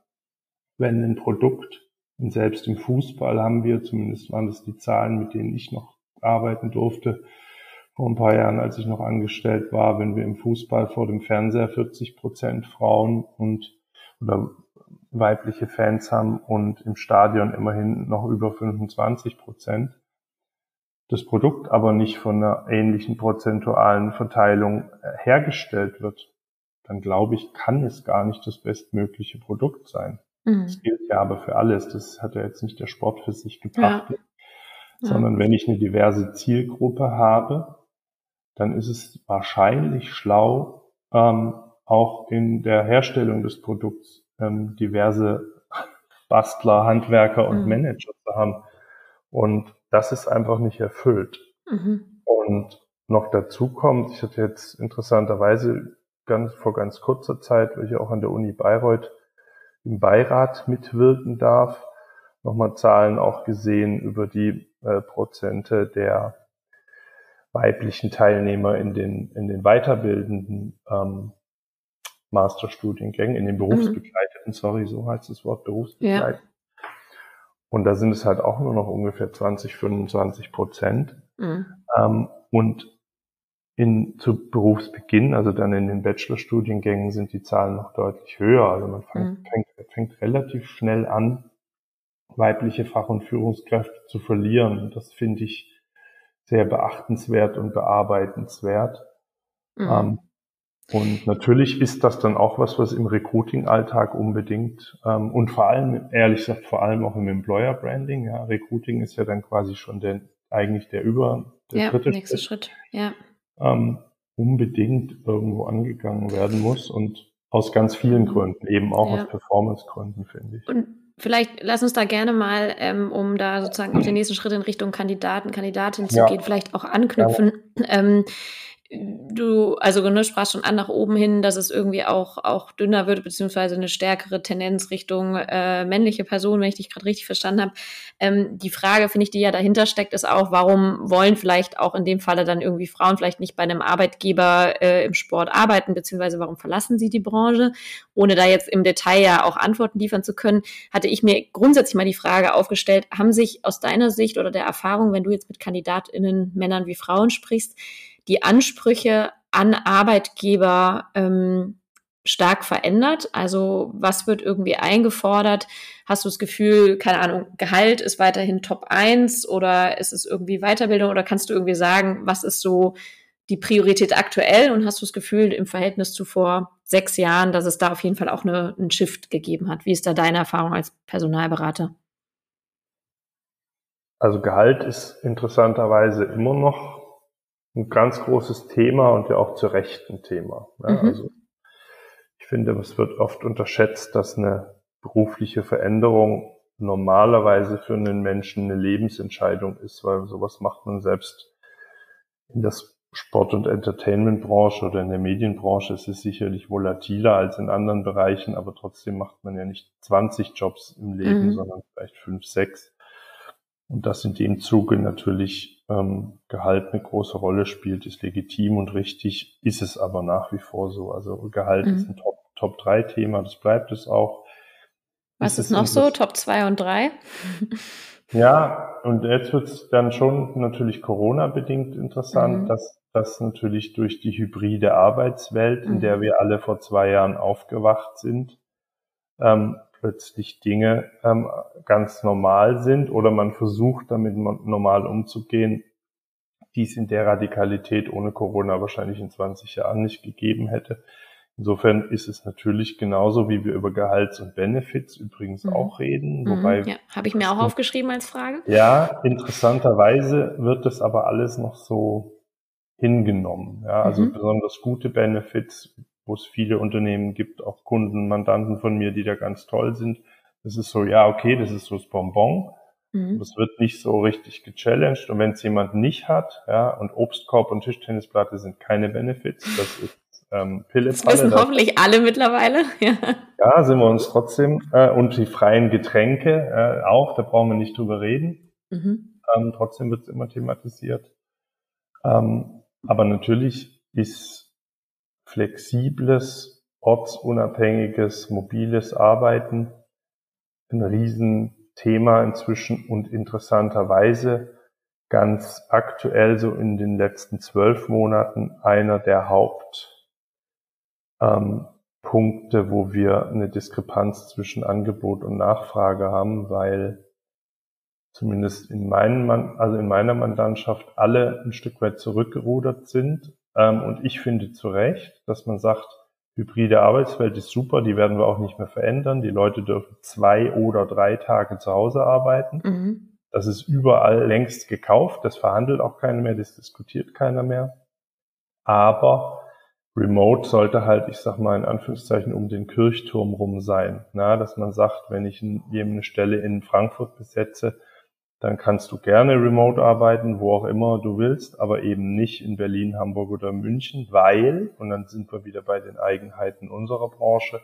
wenn ein Produkt, und selbst im Fußball haben wir, zumindest waren das die Zahlen, mit denen ich noch arbeiten durfte, vor ein paar Jahren, als ich noch angestellt war, wenn wir im Fußball vor dem Fernseher 40 Prozent Frauen und oder weibliche Fans haben und im Stadion immerhin noch über 25 Prozent. Das Produkt aber nicht von einer ähnlichen prozentualen Verteilung äh, hergestellt wird, dann glaube ich, kann es gar nicht das bestmögliche Produkt sein. Mhm. Das gilt ja aber für alles. Das hat ja jetzt nicht der Sport für sich gebracht. Ja. Sondern wenn ich eine diverse Zielgruppe habe, dann ist es wahrscheinlich schlau, ähm, auch in der Herstellung des Produkts ähm, diverse Bastler, Handwerker und mhm. Manager zu haben. Und das ist einfach nicht erfüllt. Mhm. Und noch dazu kommt, ich hatte jetzt interessanterweise ganz vor ganz kurzer Zeit, weil ich auch an der Uni Bayreuth im Beirat mitwirken darf, nochmal Zahlen auch gesehen über die äh, Prozente der weiblichen Teilnehmer in den, in den weiterbildenden ähm, Masterstudiengängen, in den mhm. Berufsbegleiteten, mhm. sorry, so heißt das Wort, berufsbegleitend. Ja. Und da sind es halt auch nur noch ungefähr 20, 25 Prozent. Mhm. Ähm, und in, zu Berufsbeginn, also dann in den Bachelorstudiengängen sind die Zahlen noch deutlich höher. Also man fängt, mhm. fängt, fängt relativ schnell an, weibliche Fach- und Führungskräfte zu verlieren. Und das finde ich sehr beachtenswert und bearbeitenswert. Mhm. Ähm, und natürlich ist das dann auch was, was im Recruiting-Alltag unbedingt ähm, und vor allem, ehrlich gesagt, vor allem auch im Employer-Branding. Ja, Recruiting ist ja dann quasi schon der, eigentlich der über der ja, dritte nächste Schritt. Schritt. Ja. Ähm, unbedingt irgendwo angegangen werden muss und aus ganz vielen Gründen, eben auch ja. aus Performance-Gründen, finde ich. Und vielleicht lass uns da gerne mal, ähm, um da sozusagen auf den nächsten Schritt in Richtung Kandidaten, Kandidatin zu ja. gehen, vielleicht auch anknüpfen. Ja. Ähm, du, also ne, sprachst schon an nach oben hin, dass es irgendwie auch, auch dünner wird, beziehungsweise eine stärkere Tendenz Richtung äh, männliche Person, wenn ich dich gerade richtig verstanden habe. Ähm, die Frage, finde ich, die ja dahinter steckt, ist auch, warum wollen vielleicht auch in dem Falle dann irgendwie Frauen vielleicht nicht bei einem Arbeitgeber äh, im Sport arbeiten, beziehungsweise warum verlassen sie die Branche? Ohne da jetzt im Detail ja auch Antworten liefern zu können, hatte ich mir grundsätzlich mal die Frage aufgestellt, haben sich aus deiner Sicht oder der Erfahrung, wenn du jetzt mit KandidatInnen, Männern wie Frauen sprichst, die Ansprüche an Arbeitgeber ähm, stark verändert? Also was wird irgendwie eingefordert? Hast du das Gefühl, keine Ahnung, Gehalt ist weiterhin Top 1 oder ist es irgendwie Weiterbildung oder kannst du irgendwie sagen, was ist so die Priorität aktuell und hast du das Gefühl im Verhältnis zu vor sechs Jahren, dass es da auf jeden Fall auch eine, einen Shift gegeben hat? Wie ist da deine Erfahrung als Personalberater? Also Gehalt ist interessanterweise immer noch ein ganz großes Thema und ja auch zu Recht ein Thema. Ja, mhm. Also ich finde, es wird oft unterschätzt, dass eine berufliche Veränderung normalerweise für einen Menschen eine Lebensentscheidung ist, weil sowas macht man selbst in der Sport- und Entertainment-Branche oder in der Medienbranche ist es sicherlich volatiler als in anderen Bereichen, aber trotzdem macht man ja nicht 20 Jobs im Leben, mhm. sondern vielleicht fünf, sechs. Und dass in dem Zuge natürlich ähm, Gehalt eine große Rolle spielt, ist legitim und richtig, ist es aber nach wie vor so. Also Gehalt mhm. ist ein Top, Top 3 Thema, das bleibt es auch. Was ist, ist noch so? Top 2 und 3? Ja, und jetzt wird es dann schon natürlich Corona-bedingt interessant, mhm. dass das natürlich durch die hybride Arbeitswelt, in der mhm. wir alle vor zwei Jahren aufgewacht sind, ähm, plötzlich Dinge ähm, ganz normal sind oder man versucht damit normal umzugehen, die es in der Radikalität ohne Corona wahrscheinlich in 20 Jahren nicht gegeben hätte. Insofern ist es natürlich genauso, wie wir über Gehalts- und Benefits übrigens mhm. auch reden. Mhm. Wobei ja, habe ich mir auch aufgeschrieben als Frage. Ja, interessanterweise wird das aber alles noch so hingenommen. Ja, also mhm. besonders gute Benefits wo es viele Unternehmen gibt, auch Kunden, Mandanten von mir, die da ganz toll sind. Das ist so, ja, okay, das ist so das Bonbon. Mhm. Das wird nicht so richtig gechallenged. Und wenn es jemand nicht hat, ja, und Obstkorb und Tischtennisplatte sind keine Benefits, das ist ähm, Pille. Das wissen das, hoffentlich alle mittlerweile. Ja. ja, sind wir uns trotzdem. Äh, und die freien Getränke äh, auch, da brauchen wir nicht drüber reden. Mhm. Ähm, trotzdem wird es immer thematisiert. Ähm, aber natürlich ist flexibles, ortsunabhängiges, mobiles Arbeiten. Ein Riesenthema inzwischen und interessanterweise ganz aktuell so in den letzten zwölf Monaten einer der Hauptpunkte, ähm, wo wir eine Diskrepanz zwischen Angebot und Nachfrage haben, weil zumindest in, meinen, also in meiner Mandantschaft alle ein Stück weit zurückgerudert sind und ich finde zu Recht, dass man sagt, hybride Arbeitswelt ist super, die werden wir auch nicht mehr verändern. Die Leute dürfen zwei oder drei Tage zu Hause arbeiten. Mhm. Das ist überall längst gekauft, das verhandelt auch keiner mehr, das diskutiert keiner mehr. Aber Remote sollte halt, ich sag mal in Anführungszeichen, um den Kirchturm rum sein. Na, dass man sagt, wenn ich eine Stelle in Frankfurt besetze, dann kannst du gerne remote arbeiten, wo auch immer du willst, aber eben nicht in Berlin, Hamburg oder München, weil, und dann sind wir wieder bei den Eigenheiten unserer Branche,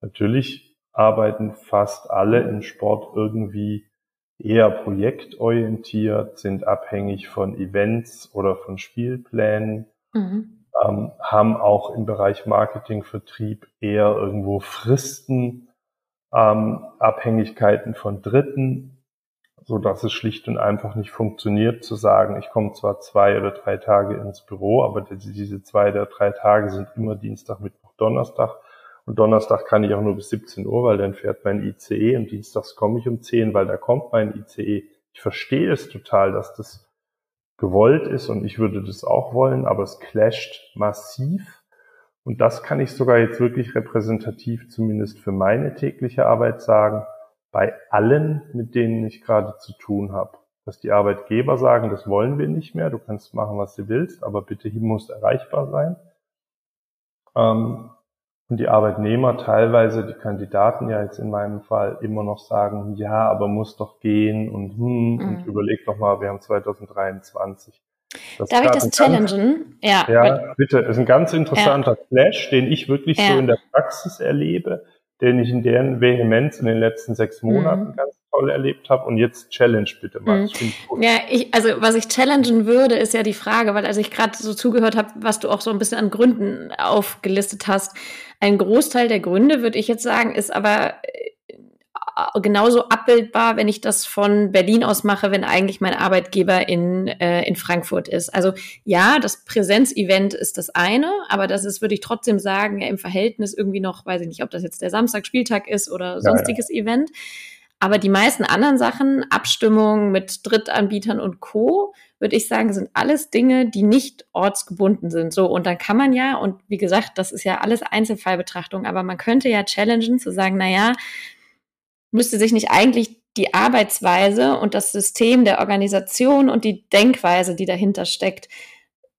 natürlich arbeiten fast alle im Sport irgendwie eher projektorientiert, sind abhängig von Events oder von Spielplänen, mhm. ähm, haben auch im Bereich Marketing, Vertrieb eher irgendwo Fristen, ähm, Abhängigkeiten von Dritten so dass es schlicht und einfach nicht funktioniert, zu sagen, ich komme zwar zwei oder drei Tage ins Büro, aber diese zwei oder drei Tage sind immer Dienstag, Mittwoch, Donnerstag. Und Donnerstag kann ich auch nur bis 17 Uhr, weil dann fährt mein ICE und dienstags komme ich um 10, weil da kommt mein ICE. Ich verstehe es total, dass das gewollt ist und ich würde das auch wollen, aber es clasht massiv. Und das kann ich sogar jetzt wirklich repräsentativ zumindest für meine tägliche Arbeit sagen bei allen, mit denen ich gerade zu tun habe. Dass die Arbeitgeber sagen, das wollen wir nicht mehr, du kannst machen, was du willst, aber bitte hier muss erreichbar sein. Ähm, und die Arbeitnehmer teilweise, die Kandidaten ja jetzt in meinem Fall immer noch sagen, ja, aber muss doch gehen und hm, mhm. und überleg doch mal, wir haben 2023. Das Darf ich das challengen? ja. Ja, bitte. Ist ein ganz interessanter ja. Flash, den ich wirklich ja. so in der Praxis erlebe den ich in deren Vehemenz in den letzten sechs Monaten mhm. ganz toll erlebt habe. Und jetzt challenge bitte mal. Mhm. Ich ja, ich, also was ich challengen würde, ist ja die Frage, weil als ich gerade so zugehört habe, was du auch so ein bisschen an Gründen aufgelistet hast. Ein Großteil der Gründe, würde ich jetzt sagen, ist aber äh, genauso abbildbar, wenn ich das von Berlin aus mache, wenn eigentlich mein Arbeitgeber in, äh, in Frankfurt ist. Also ja, das Präsenzevent ist das eine, aber das ist, würde ich trotzdem sagen, ja, im Verhältnis irgendwie noch, weiß ich nicht, ob das jetzt der Samstag Spieltag ist oder sonstiges ja, ja. Event. Aber die meisten anderen Sachen, Abstimmung mit Drittanbietern und Co., würde ich sagen, sind alles Dinge, die nicht ortsgebunden sind. So, und dann kann man ja, und wie gesagt, das ist ja alles Einzelfallbetrachtung, aber man könnte ja challengen zu sagen, na ja, müsste sich nicht eigentlich die Arbeitsweise und das System der Organisation und die Denkweise, die dahinter steckt,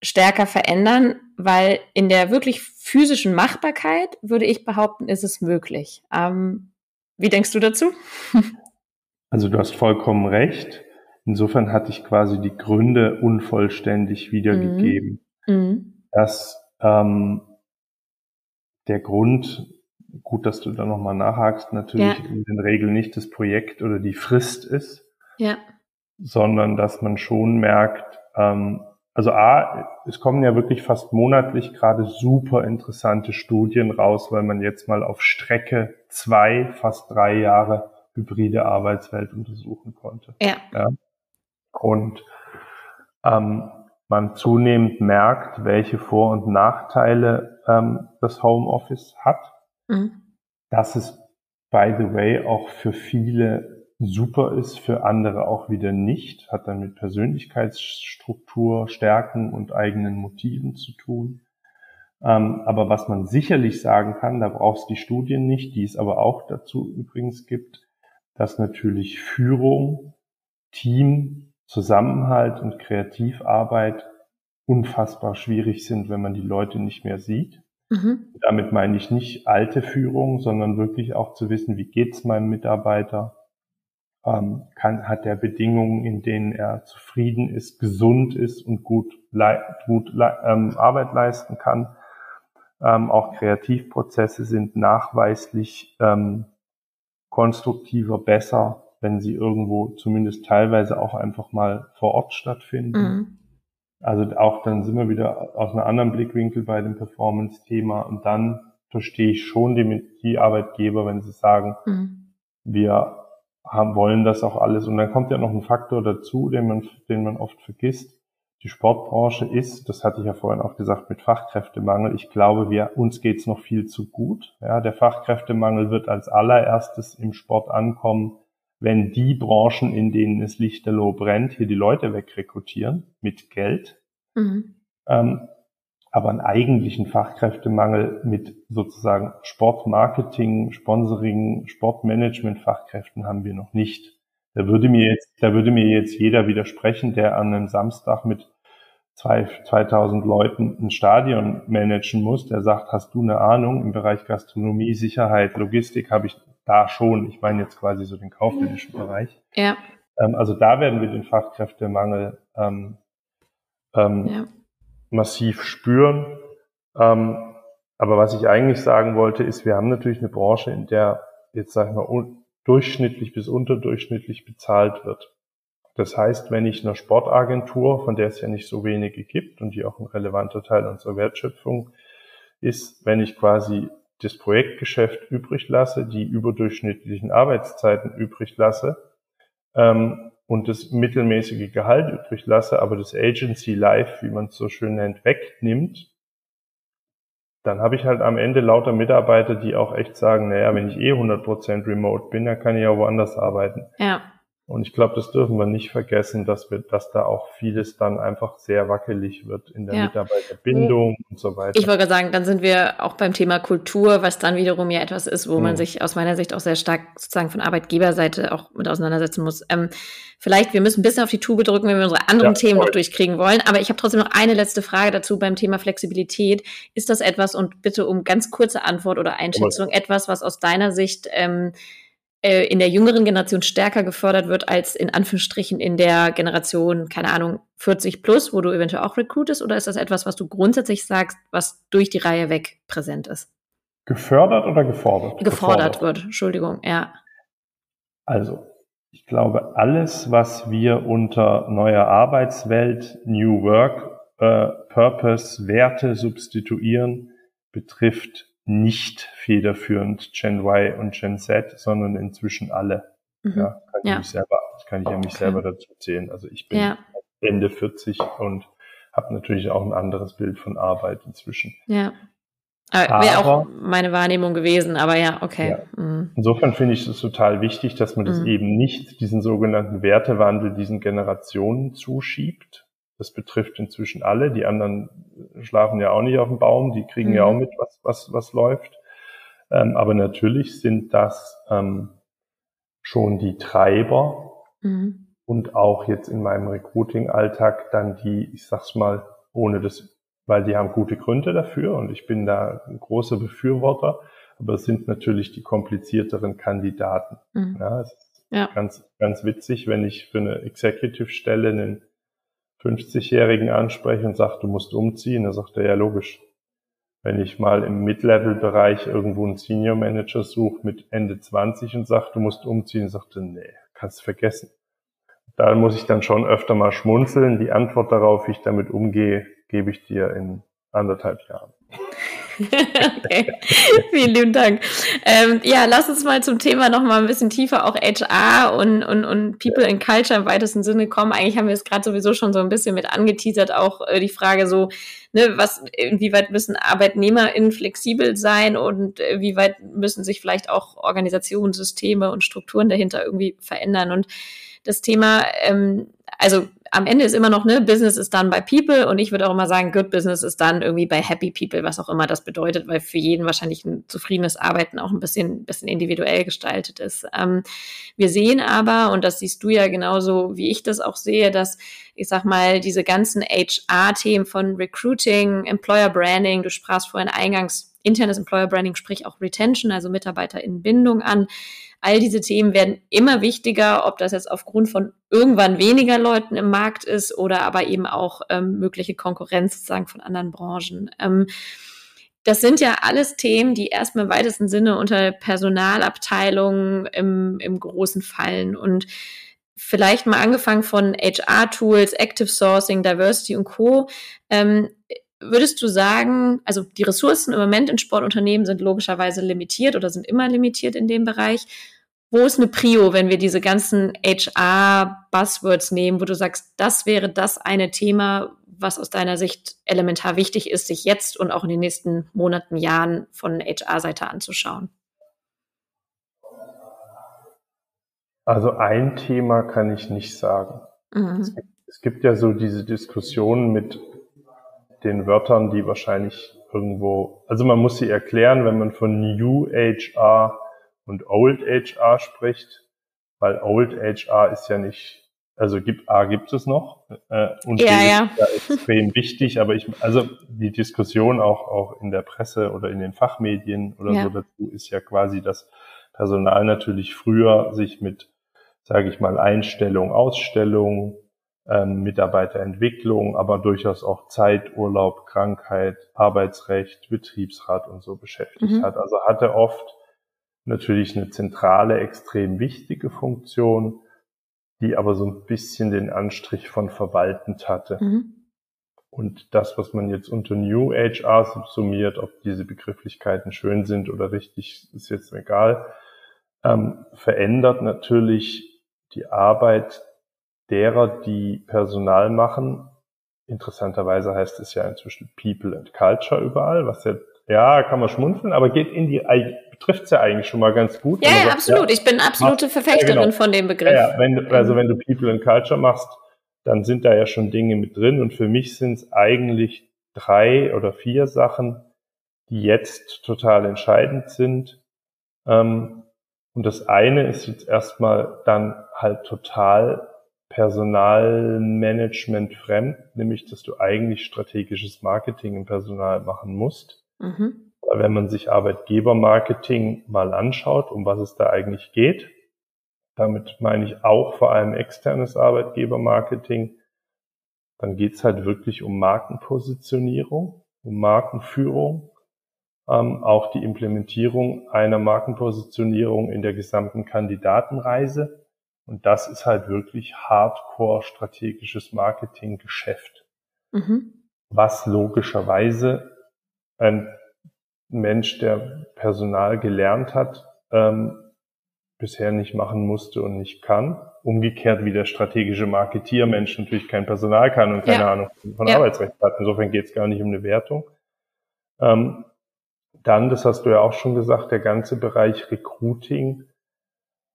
stärker verändern, weil in der wirklich physischen Machbarkeit, würde ich behaupten, ist es möglich. Ähm, wie denkst du dazu? Also du hast vollkommen recht. Insofern hatte ich quasi die Gründe unvollständig wiedergegeben. Mhm. Mhm. Dass ähm, der Grund, gut, dass du da nochmal nachhakst, natürlich ja. in den Regeln nicht das Projekt oder die Frist ist, ja. sondern dass man schon merkt, ähm, also A, es kommen ja wirklich fast monatlich gerade super interessante Studien raus, weil man jetzt mal auf Strecke zwei, fast drei Jahre hybride Arbeitswelt untersuchen konnte. Ja. ja? Und ähm, man zunehmend merkt, welche Vor- und Nachteile ähm, das Homeoffice hat. Mhm. Dass es, by the way, auch für viele super ist, für andere auch wieder nicht. Hat dann mit Persönlichkeitsstruktur, Stärken und eigenen Motiven zu tun. Ähm, aber was man sicherlich sagen kann, da brauchst du die Studien nicht, die es aber auch dazu übrigens gibt, dass natürlich Führung, Team, Zusammenhalt und Kreativarbeit unfassbar schwierig sind, wenn man die Leute nicht mehr sieht. Mhm. Damit meine ich nicht alte Führung, sondern wirklich auch zu wissen, wie geht's meinem Mitarbeiter? Ähm, kann, hat er Bedingungen, in denen er zufrieden ist, gesund ist und gut, gut ähm, Arbeit leisten kann? Ähm, auch Kreativprozesse sind nachweislich ähm, konstruktiver, besser, wenn sie irgendwo zumindest teilweise auch einfach mal vor Ort stattfinden. Mhm. Also auch dann sind wir wieder aus einem anderen Blickwinkel bei dem Performance-Thema und dann verstehe ich schon die, die Arbeitgeber, wenn sie sagen, mhm. wir haben, wollen das auch alles. Und dann kommt ja noch ein Faktor dazu, den man, den man oft vergisst. Die Sportbranche ist, das hatte ich ja vorhin auch gesagt, mit Fachkräftemangel. Ich glaube, wir, uns geht's noch viel zu gut. Ja, der Fachkräftemangel wird als allererstes im Sport ankommen, wenn die Branchen, in denen es lichterloh brennt, hier die Leute wegrekrutieren mit Geld. Mhm. Ähm, aber einen eigentlichen Fachkräftemangel mit sozusagen Sportmarketing, Sponsoring, Sportmanagement-Fachkräften haben wir noch nicht. Da würde mir jetzt, da würde mir jetzt jeder widersprechen, der an einem Samstag mit zwei, 2000 Leuten ein Stadion managen muss, der sagt, hast du eine Ahnung im Bereich Gastronomie, Sicherheit, Logistik habe ich da schon. Ich meine jetzt quasi so den kaufmännischen Bereich. Ja. Ähm, also da werden wir den Fachkräftemangel ähm, ähm, ja. massiv spüren. Ähm, aber was ich eigentlich sagen wollte, ist, wir haben natürlich eine Branche, in der jetzt sag ich mal durchschnittlich bis unterdurchschnittlich bezahlt wird. Das heißt, wenn ich einer Sportagentur, von der es ja nicht so wenige gibt und die auch ein relevanter Teil unserer Wertschöpfung ist, wenn ich quasi das Projektgeschäft übrig lasse, die überdurchschnittlichen Arbeitszeiten übrig lasse ähm, und das mittelmäßige Gehalt übrig lasse, aber das Agency Life, wie man es so schön nennt, wegnimmt, dann habe ich halt am Ende lauter Mitarbeiter, die auch echt sagen, naja, wenn ich eh 100% remote bin, dann kann ich ja woanders arbeiten. Ja. Und ich glaube, das dürfen wir nicht vergessen, dass wir, dass da auch vieles dann einfach sehr wackelig wird in der ja. Mitarbeiterbindung mhm. und so weiter. Ich wollte sagen, dann sind wir auch beim Thema Kultur, was dann wiederum ja etwas ist, wo mhm. man sich aus meiner Sicht auch sehr stark sozusagen von Arbeitgeberseite auch mit auseinandersetzen muss. Ähm, vielleicht, wir müssen ein bisschen auf die Tube drücken, wenn wir unsere anderen ja, Themen noch durchkriegen wollen. Aber ich habe trotzdem noch eine letzte Frage dazu beim Thema Flexibilität. Ist das etwas, und bitte um ganz kurze Antwort oder Einschätzung, etwas, was aus deiner Sicht ähm, äh, in der jüngeren Generation stärker gefördert wird als in Anführungsstrichen in der Generation, keine Ahnung, 40 plus, wo du eventuell auch recruitest? Oder ist das etwas, was du grundsätzlich sagst, was durch die Reihe weg präsent ist? Gefördert oder gefordert? Gefordert, gefordert. wird, Entschuldigung, ja. Also, ich glaube, alles, was wir unter neuer Arbeitswelt, New Work, äh, Purpose, Werte substituieren, betrifft nicht federführend Gen Y und Gen Z, sondern inzwischen alle. Mhm. Ja, kann ja. Ich mich selber, kann ich ja mich okay. selber dazu zählen. Also ich bin ja. Ende 40 und habe natürlich auch ein anderes Bild von Arbeit inzwischen. Ja. Wäre auch meine Wahrnehmung gewesen, aber ja, okay. Ja. Mhm. Insofern finde ich es total wichtig, dass man das mhm. eben nicht diesen sogenannten Wertewandel diesen Generationen zuschiebt, das betrifft inzwischen alle. Die anderen schlafen ja auch nicht auf dem Baum, die kriegen mhm. ja auch mit, was, was, was läuft. Ähm, aber natürlich sind das ähm, schon die Treiber mhm. und auch jetzt in meinem Recruiting-Alltag dann die, ich sag's mal, ohne das, weil die haben gute Gründe dafür und ich bin da ein großer Befürworter, aber es sind natürlich die komplizierteren Kandidaten. Mhm. Ja, es ist ja. ganz, ganz witzig, wenn ich für eine Executive-Stelle einen 50-Jährigen anspreche und sage, du musst umziehen, dann sagt er, ja logisch. Wenn ich mal im Mid-Level-Bereich irgendwo einen Senior Manager suche mit Ende 20 und sage, du musst umziehen, sagt er, nee, kannst vergessen. Da muss ich dann schon öfter mal schmunzeln. Die Antwort darauf, wie ich damit umgehe, gebe ich dir in anderthalb Jahren. Okay. Vielen lieben Dank. Ähm, ja, lass uns mal zum Thema noch mal ein bisschen tiefer auch HR und, und, und People and Culture im weitesten Sinne kommen. Eigentlich haben wir es gerade sowieso schon so ein bisschen mit angeteasert, auch äh, die Frage so, ne, was, inwieweit müssen ArbeitnehmerInnen flexibel sein und äh, wie weit müssen sich vielleicht auch Organisationssysteme und Strukturen dahinter irgendwie verändern und das Thema, ähm, also am Ende ist immer noch, ne, Business ist dann bei People und ich würde auch immer sagen, Good Business ist dann irgendwie bei Happy People, was auch immer das bedeutet, weil für jeden wahrscheinlich ein zufriedenes Arbeiten auch ein bisschen, bisschen individuell gestaltet ist. Ähm, wir sehen aber, und das siehst du ja genauso, wie ich das auch sehe, dass ich sag mal, diese ganzen HR-Themen von Recruiting, Employer Branding, du sprachst vorhin eingangs internes Employer Branding, sprich auch Retention, also Mitarbeiterinbindung an, All diese Themen werden immer wichtiger, ob das jetzt aufgrund von irgendwann weniger Leuten im Markt ist oder aber eben auch ähm, mögliche Konkurrenz sozusagen von anderen Branchen. Ähm, das sind ja alles Themen, die erstmal im weitesten Sinne unter Personalabteilungen im, im Großen fallen und vielleicht mal angefangen von HR-Tools, Active Sourcing, Diversity und Co. Ähm, Würdest du sagen, also die Ressourcen im Moment in Sportunternehmen sind logischerweise limitiert oder sind immer limitiert in dem Bereich. Wo ist eine Prio, wenn wir diese ganzen HR-Buzzwords nehmen, wo du sagst, das wäre das eine Thema, was aus deiner Sicht elementar wichtig ist, sich jetzt und auch in den nächsten Monaten, Jahren von HR-Seite anzuschauen? Also ein Thema kann ich nicht sagen. Mhm. Es, gibt, es gibt ja so diese Diskussion mit den Wörtern, die wahrscheinlich irgendwo, also man muss sie erklären, wenn man von New HR und Old HR spricht, weil Old HR ist ja nicht, also gibt A gibt es noch äh, und ja, B ja. ist ja extrem wichtig, aber ich, also die Diskussion auch auch in der Presse oder in den Fachmedien oder ja. so dazu ist ja quasi, dass Personal natürlich früher sich mit, sage ich mal, Einstellung, Ausstellung, ähm, Mitarbeiterentwicklung, aber durchaus auch Zeit, Urlaub, Krankheit, Arbeitsrecht, Betriebsrat und so beschäftigt mhm. hat. Also hatte oft natürlich eine zentrale, extrem wichtige Funktion, die aber so ein bisschen den Anstrich von verwaltend hatte. Mhm. Und das, was man jetzt unter New HR subsumiert, ob diese Begrifflichkeiten schön sind oder richtig, ist jetzt egal, ähm, verändert natürlich die Arbeit derer, die Personal machen. Interessanterweise heißt es ja inzwischen People and Culture überall, was ja, ja, kann man schmunzeln, aber geht in die, betrifft es ja eigentlich schon mal ganz gut. Ja, ja sagt, absolut. Ja, ich bin absolute Verfechterin ja, genau. von dem Begriff. Ja, wenn, du, also wenn du People and Culture machst, dann sind da ja schon Dinge mit drin und für mich sind es eigentlich drei oder vier Sachen, die jetzt total entscheidend sind. Ähm, und das eine ist jetzt erstmal dann halt total Personalmanagement fremd, nämlich dass du eigentlich strategisches Marketing im Personal machen musst. Mhm. Weil wenn man sich Arbeitgebermarketing mal anschaut, um was es da eigentlich geht, damit meine ich auch vor allem externes Arbeitgebermarketing, dann geht's halt wirklich um Markenpositionierung, um Markenführung, ähm, auch die Implementierung einer Markenpositionierung in der gesamten Kandidatenreise und das ist halt wirklich hardcore strategisches Marketinggeschäft. Mhm. Was logischerweise ein Mensch, der Personal gelernt hat, ähm, bisher nicht machen musste und nicht kann. Umgekehrt wie der strategische Marketiermensch natürlich kein Personal kann und keine ja. Ahnung von ja. Arbeitsrecht hat. Insofern geht es gar nicht um eine Wertung. Ähm, dann, das hast du ja auch schon gesagt, der ganze Bereich Recruiting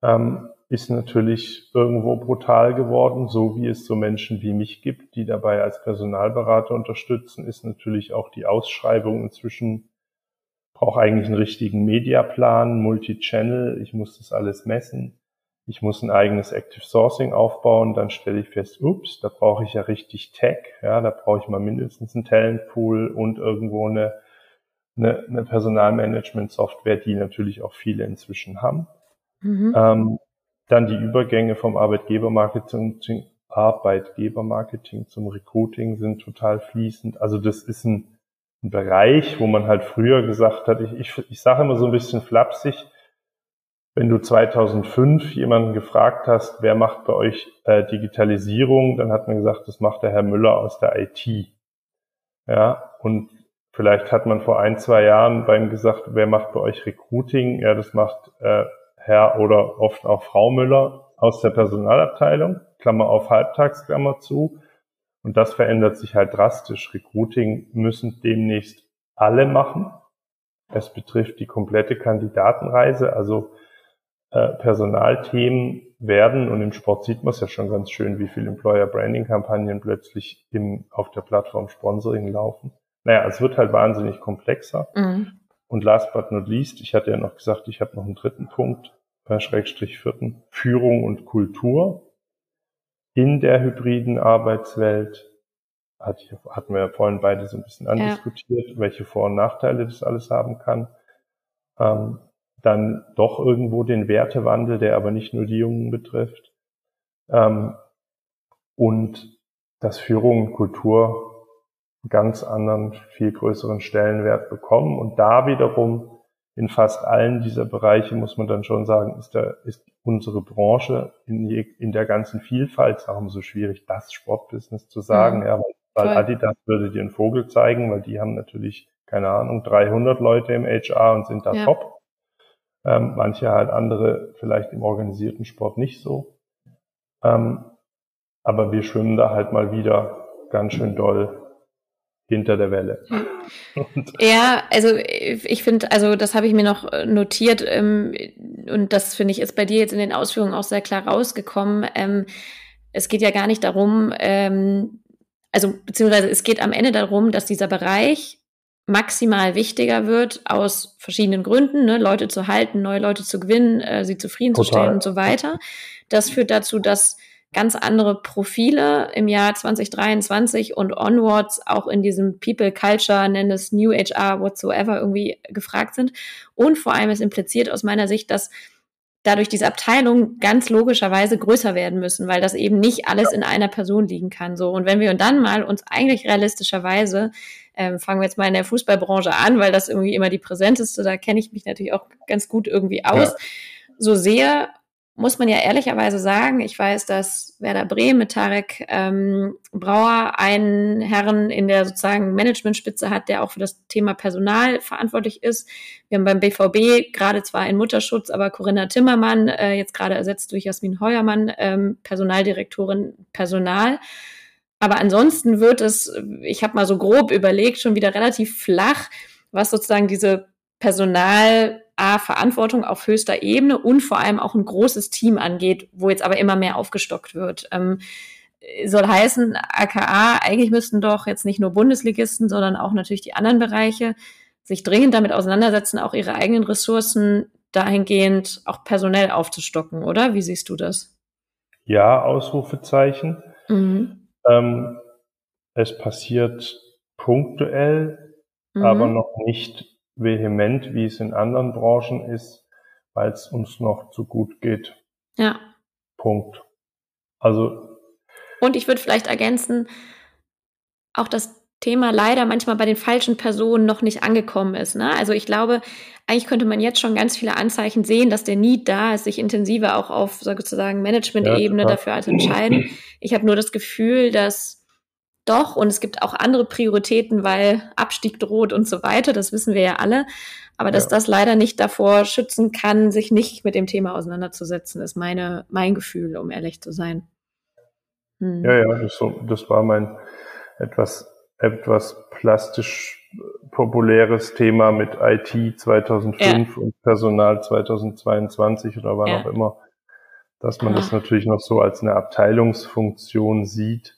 ähm, ist natürlich irgendwo brutal geworden, so wie es so Menschen wie mich gibt, die dabei als Personalberater unterstützen, ist natürlich auch die Ausschreibung inzwischen braucht eigentlich einen richtigen Mediaplan, Multichannel, ich muss das alles messen. ich muss ein eigenes Active Sourcing aufbauen, dann stelle ich fest, ups, da brauche ich ja richtig Tech, ja, da brauche ich mal mindestens einen Talentpool und irgendwo eine, eine, eine Personalmanagement-Software, die natürlich auch viele inzwischen haben. Mhm. Ähm, dann die Übergänge vom Arbeitgebermarketing zum Arbeitgebermarketing zum Recruiting sind total fließend. Also das ist ein, ein Bereich, wo man halt früher gesagt hat, ich, ich, ich sage immer so ein bisschen flapsig, wenn du 2005 jemanden gefragt hast, wer macht bei euch äh, Digitalisierung, dann hat man gesagt, das macht der Herr Müller aus der IT. Ja, und vielleicht hat man vor ein, zwei Jahren bei ihm gesagt, wer macht bei euch Recruiting? Ja, das macht äh, Herr oder oft auch Frau Müller aus der Personalabteilung, Klammer auf Halbtags, Klammer zu. Und das verändert sich halt drastisch. Recruiting müssen demnächst alle machen. Es betrifft die komplette Kandidatenreise, also äh, Personalthemen werden, und im Sport sieht man es ja schon ganz schön, wie viele Employer Branding Kampagnen plötzlich im, auf der Plattform Sponsoring laufen. Naja, es wird halt wahnsinnig komplexer. Mhm. Und last but not least, ich hatte ja noch gesagt, ich habe noch einen dritten Punkt, äh, Schrägstrich vierten, Führung und Kultur in der hybriden Arbeitswelt. hatten wir ja vorhin beide so ein bisschen andiskutiert, ja. welche Vor- und Nachteile das alles haben kann. Ähm, dann doch irgendwo den Wertewandel, der aber nicht nur die Jungen betrifft. Ähm, und dass Führung und Kultur ganz anderen, viel größeren Stellenwert bekommen. Und da wiederum in fast allen dieser Bereiche muss man dann schon sagen, ist, da, ist unsere Branche in, in der ganzen Vielfalt, darum so schwierig, das Sportbusiness zu sagen, mhm. ja, weil, weil Adidas würde dir einen Vogel zeigen, weil die haben natürlich, keine Ahnung, 300 Leute im HR und sind da ja. top ähm, manche halt andere vielleicht im organisierten Sport nicht so. Ähm, aber wir schwimmen da halt mal wieder ganz schön doll hinter der Welle. ja, also ich finde, also das habe ich mir noch notiert ähm, und das finde ich ist bei dir jetzt in den Ausführungen auch sehr klar rausgekommen. Ähm, es geht ja gar nicht darum, ähm, also beziehungsweise es geht am Ende darum, dass dieser Bereich maximal wichtiger wird aus verschiedenen Gründen, ne? Leute zu halten, neue Leute zu gewinnen, äh, sie zufriedenzustellen und so weiter. Das führt dazu, dass ganz andere Profile im Jahr 2023 und onwards auch in diesem People Culture, nenn es New HR, whatsoever, irgendwie gefragt sind. Und vor allem es impliziert aus meiner Sicht, dass dadurch diese Abteilungen ganz logischerweise größer werden müssen, weil das eben nicht alles in einer Person liegen kann. So und wenn wir dann mal uns eigentlich realistischerweise ähm, fangen wir jetzt mal in der Fußballbranche an, weil das irgendwie immer die präsenteste, da kenne ich mich natürlich auch ganz gut irgendwie aus. Ja. So sehr muss man ja ehrlicherweise sagen, ich weiß, dass Werder Bremen mit Tarek ähm, Brauer einen Herren in der sozusagen Managementspitze hat, der auch für das Thema Personal verantwortlich ist. Wir haben beim BVB gerade zwar einen Mutterschutz, aber Corinna Timmermann, äh, jetzt gerade ersetzt durch Jasmin Heuermann, ähm, Personaldirektorin Personal. Aber ansonsten wird es, ich habe mal so grob überlegt, schon wieder relativ flach, was sozusagen diese Personal A, Verantwortung auf höchster Ebene und vor allem auch ein großes Team angeht, wo jetzt aber immer mehr aufgestockt wird. Ähm, soll heißen, AKA, eigentlich müssten doch jetzt nicht nur Bundesligisten, sondern auch natürlich die anderen Bereiche sich dringend damit auseinandersetzen, auch ihre eigenen Ressourcen dahingehend auch personell aufzustocken, oder? Wie siehst du das? Ja, Ausrufezeichen. Mhm. Ähm, es passiert punktuell, mhm. aber noch nicht vehement, wie es in anderen Branchen ist, weil es uns noch zu gut geht. Ja. Punkt. Also. Und ich würde vielleicht ergänzen, auch das Thema leider manchmal bei den falschen Personen noch nicht angekommen ist. Ne? Also ich glaube, eigentlich könnte man jetzt schon ganz viele Anzeichen sehen, dass der Need da ist, sich intensiver auch auf sozusagen Management-Ebene ja, dafür zu entscheiden. Ich habe nur das Gefühl, dass doch, und es gibt auch andere Prioritäten, weil Abstieg droht und so weiter, das wissen wir ja alle. Aber dass ja. das leider nicht davor schützen kann, sich nicht mit dem Thema auseinanderzusetzen, ist meine, mein Gefühl, um ehrlich zu sein. Hm. Ja, ja, das, so, das war mein etwas, etwas plastisch populäres Thema mit IT 2005 ja. und Personal 2022 oder wann ja. auch immer, dass man das natürlich noch so als eine Abteilungsfunktion sieht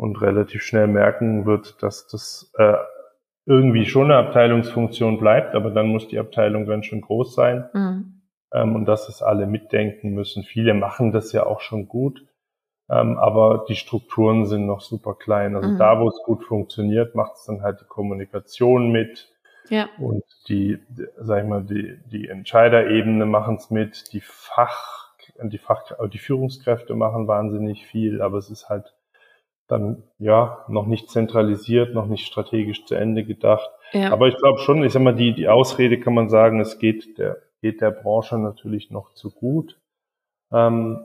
und relativ schnell merken wird, dass das äh, irgendwie schon eine Abteilungsfunktion bleibt, aber dann muss die Abteilung ganz schön groß sein. Mhm. ähm, und dass es alle mitdenken müssen. Viele machen das ja auch schon gut, ähm, aber die Strukturen sind noch super klein. Also mhm. da, wo es gut funktioniert, macht es dann halt die Kommunikation mit. Ja. Und die, sag ich mal, die, die Entscheiderebene machen es mit, die Fach, die Fach, die Führungskräfte machen wahnsinnig viel, aber es ist halt dann ja noch nicht zentralisiert, noch nicht strategisch zu Ende gedacht. Ja. Aber ich glaube schon, ich sag mal, die, die Ausrede kann man sagen, es geht der, geht der Branche natürlich noch zu gut. Ähm,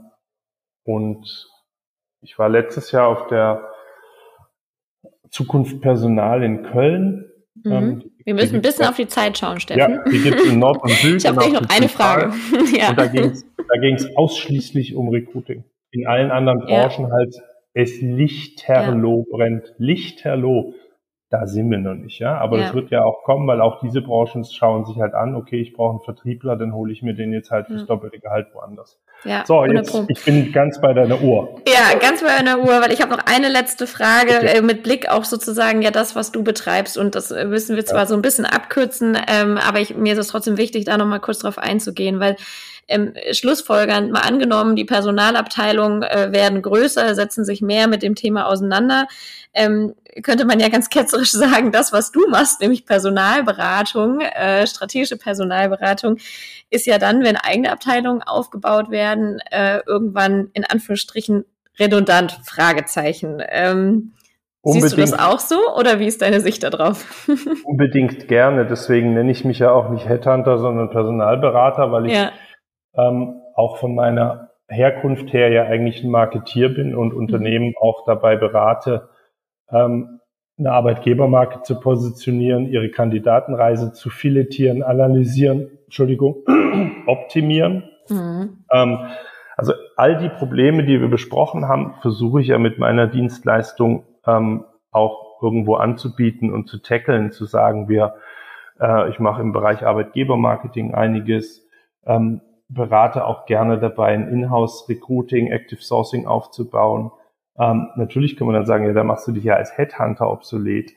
und ich war letztes Jahr auf der Zukunft Personal in Köln. Mhm. Ähm, Wir müssen ein bisschen auf die Zeit schauen, Steffen. Ja, die gibt es in Nord und Süd. ich habe gleich noch eine Frage. ja. Und da ging es ausschließlich um Recruiting. In allen anderen Branchen ja. halt es lichterloh ja. brennt. Lichterloh da sind wir noch nicht, ja. Aber ja. das wird ja auch kommen, weil auch diese Branchen schauen sich halt an, okay, ich brauche einen Vertriebler, dann hole ich mir den jetzt halt fürs ja. doppelte Gehalt woanders. Ja, so, jetzt, Punkt. ich bin ganz bei deiner Uhr. Ja, ganz bei deiner Uhr, weil ich habe noch eine letzte Frage okay. äh, mit Blick auf sozusagen ja das, was du betreibst. Und das müssen wir zwar ja. so ein bisschen abkürzen, ähm, aber ich, mir ist es trotzdem wichtig, da nochmal kurz drauf einzugehen, weil ähm, Schlussfolgernd mal angenommen, die Personalabteilungen äh, werden größer, setzen sich mehr mit dem Thema auseinander ähm, könnte man ja ganz ketzerisch sagen, das, was du machst, nämlich Personalberatung, äh, strategische Personalberatung, ist ja dann, wenn eigene Abteilungen aufgebaut werden, äh, irgendwann in Anführungsstrichen redundant, Fragezeichen. Ähm, Unbedingt. Siehst du das auch so oder wie ist deine Sicht darauf? Unbedingt gerne. Deswegen nenne ich mich ja auch nicht Headhunter, sondern Personalberater, weil ich ja. Ähm, auch von meiner Herkunft her ja eigentlich ein Marketier bin und Unternehmen mhm. auch dabei berate, ähm, eine Arbeitgebermarke zu positionieren, ihre Kandidatenreise zu filetieren, analysieren, Entschuldigung, optimieren. Mhm. Ähm, also all die Probleme, die wir besprochen haben, versuche ich ja mit meiner Dienstleistung ähm, auch irgendwo anzubieten und zu tackeln, zu sagen, wir, äh, ich mache im Bereich Arbeitgebermarketing einiges, ähm, berate auch gerne dabei, ein Inhouse-Recruiting, Active Sourcing aufzubauen, ähm, natürlich kann man dann sagen, ja, da machst du dich ja als Headhunter obsolet.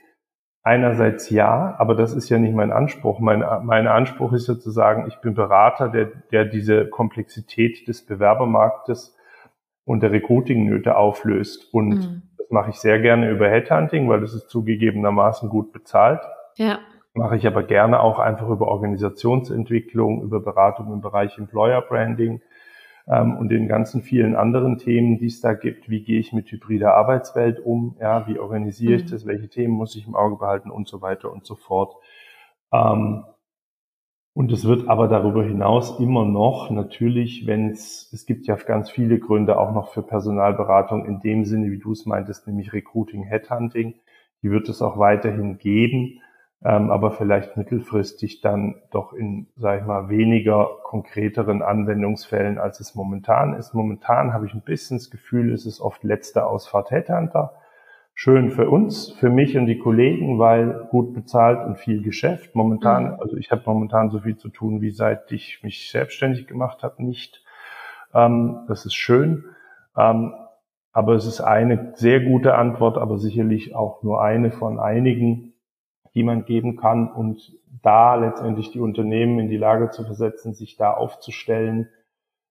Einerseits ja, aber das ist ja nicht mein Anspruch. Mein, mein Anspruch ist ja zu sagen, ich bin Berater, der, der diese Komplexität des Bewerbermarktes und der Recruiting-Nöte auflöst. Und mhm. das mache ich sehr gerne über Headhunting, weil das ist zugegebenermaßen gut bezahlt. Ja. Mache ich aber gerne auch einfach über Organisationsentwicklung, über Beratung im Bereich Employer Branding ähm, und den ganzen vielen anderen Themen, die es da gibt. Wie gehe ich mit hybrider Arbeitswelt um? Ja, wie organisiere ich mhm. das? Welche Themen muss ich im Auge behalten und so weiter und so fort. Ähm, und es wird aber darüber hinaus immer noch natürlich, wenn es, es gibt ja ganz viele Gründe auch noch für Personalberatung in dem Sinne, wie du es meintest, nämlich Recruiting, Headhunting. Die wird es auch weiterhin geben ähm, aber vielleicht mittelfristig dann doch in, sage ich mal, weniger konkreteren Anwendungsfällen, als es momentan ist. Momentan habe ich ein bisschen das Gefühl, es ist oft letzte Ausfahrt Headhunter. Schön für uns, für mich und die Kollegen, weil gut bezahlt und viel Geschäft. Momentan, mhm. also ich habe momentan so viel zu tun, wie seit ich mich selbstständig gemacht habe, nicht. Ähm, das ist schön. Ähm, aber es ist eine sehr gute Antwort, aber sicherlich auch nur eine von einigen, die man geben kann und da letztendlich die Unternehmen in die Lage zu versetzen, sich da aufzustellen,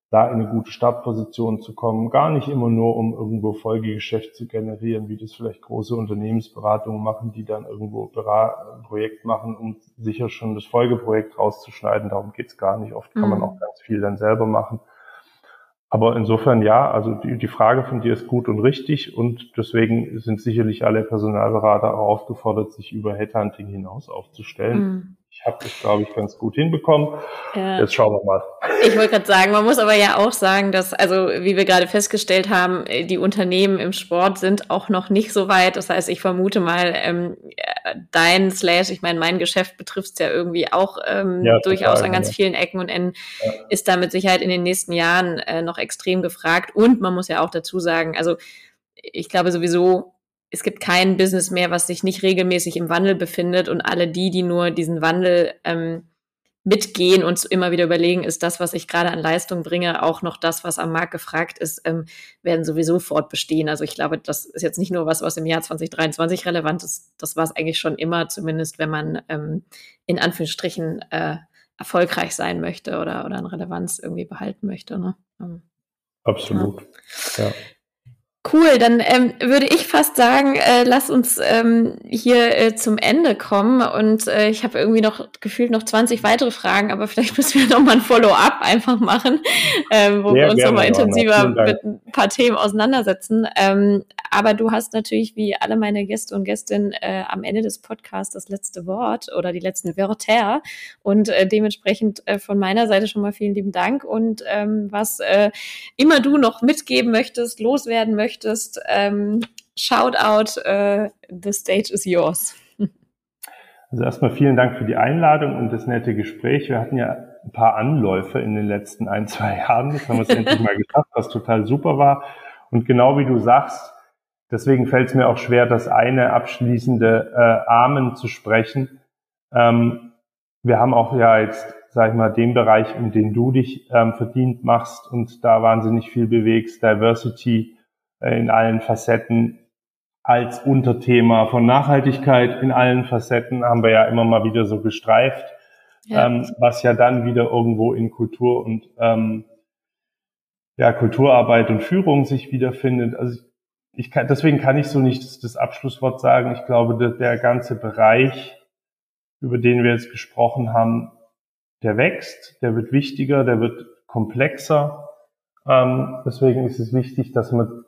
da in eine gute Startposition zu kommen, gar nicht immer nur, um irgendwo Folgegeschäft zu generieren, wie das vielleicht große Unternehmensberatungen machen, die dann irgendwo ein Projekt machen, um sicher schon das Folgeprojekt rauszuschneiden. Darum geht's gar nicht. Oft kann mhm. man auch ganz viel dann selber machen. Aber insofern ja, also die, die Frage von dir ist gut und richtig und deswegen sind sicherlich alle Personalberater auch aufgefordert, sich über Headhunting hinaus aufzustellen. Mhm. Ich habe das, glaube ich, ganz gut hinbekommen. Ja. Jetzt schauen wir mal. Ich wollte gerade sagen, man muss aber ja auch sagen, dass, also wie wir gerade festgestellt haben, die Unternehmen im Sport sind auch noch nicht so weit. Das heißt, ich vermute mal, ähm, dein Slash, ich meine, mein Geschäft betrifft es ja irgendwie auch ähm, ja, durchaus an ganz ja. vielen Ecken und Enden, ist da mit Sicherheit in den nächsten Jahren äh, noch extrem gefragt. Und man muss ja auch dazu sagen, also ich glaube sowieso, es gibt kein Business mehr, was sich nicht regelmäßig im Wandel befindet und alle die, die nur diesen Wandel ähm, mitgehen und immer wieder überlegen, ist das, was ich gerade an Leistung bringe, auch noch das, was am Markt gefragt ist, ähm, werden sowieso fortbestehen. Also ich glaube, das ist jetzt nicht nur was, was im Jahr 2023 relevant ist, das war es eigentlich schon immer, zumindest wenn man ähm, in Anführungsstrichen äh, erfolgreich sein möchte oder, oder eine Relevanz irgendwie behalten möchte. Ne? Ähm, Absolut. Ja. ja. Cool, dann ähm, würde ich fast sagen, äh, lass uns ähm, hier äh, zum Ende kommen. Und äh, ich habe irgendwie noch gefühlt noch 20 weitere Fragen, aber vielleicht müssen wir noch mal ein Follow-up einfach machen, ähm, wo Sehr wir uns nochmal intensiver mit ein paar Themen auseinandersetzen. Ähm, aber du hast natürlich wie alle meine Gäste und Gästinnen äh, am Ende des Podcasts das letzte Wort oder die letzten Wörter. Und äh, dementsprechend äh, von meiner Seite schon mal vielen lieben Dank. Und ähm, was äh, immer du noch mitgeben möchtest, loswerden möchtest, möchtest, ähm, shout out, uh, the stage is yours. Also erstmal vielen Dank für die Einladung und das nette Gespräch. Wir hatten ja ein paar Anläufe in den letzten ein, zwei Jahren. Das haben wir es endlich mal geschafft, was total super war. Und genau wie du sagst, deswegen fällt es mir auch schwer, das eine abschließende äh, Amen zu sprechen. Ähm, wir haben auch ja jetzt, sag ich mal, den Bereich, um den du dich ähm, verdient machst und da wahnsinnig viel bewegst, Diversity, äh, in allen Facetten als Unterthema von Nachhaltigkeit in allen Facetten haben wir ja immer mal wieder so gestreift, ja. Ähm, was ja dann wieder irgendwo in Kultur und ähm, ja, Kulturarbeit und Führung sich wiederfindet. Also ich kann, deswegen kann ich so nicht das, das Abschlusswort sagen. Ich glaube, der, der ganze Bereich, über den wir jetzt gesprochen haben, der wächst, der wird wichtiger, der wird komplexer. Ähm, deswegen ist es wichtig, dass man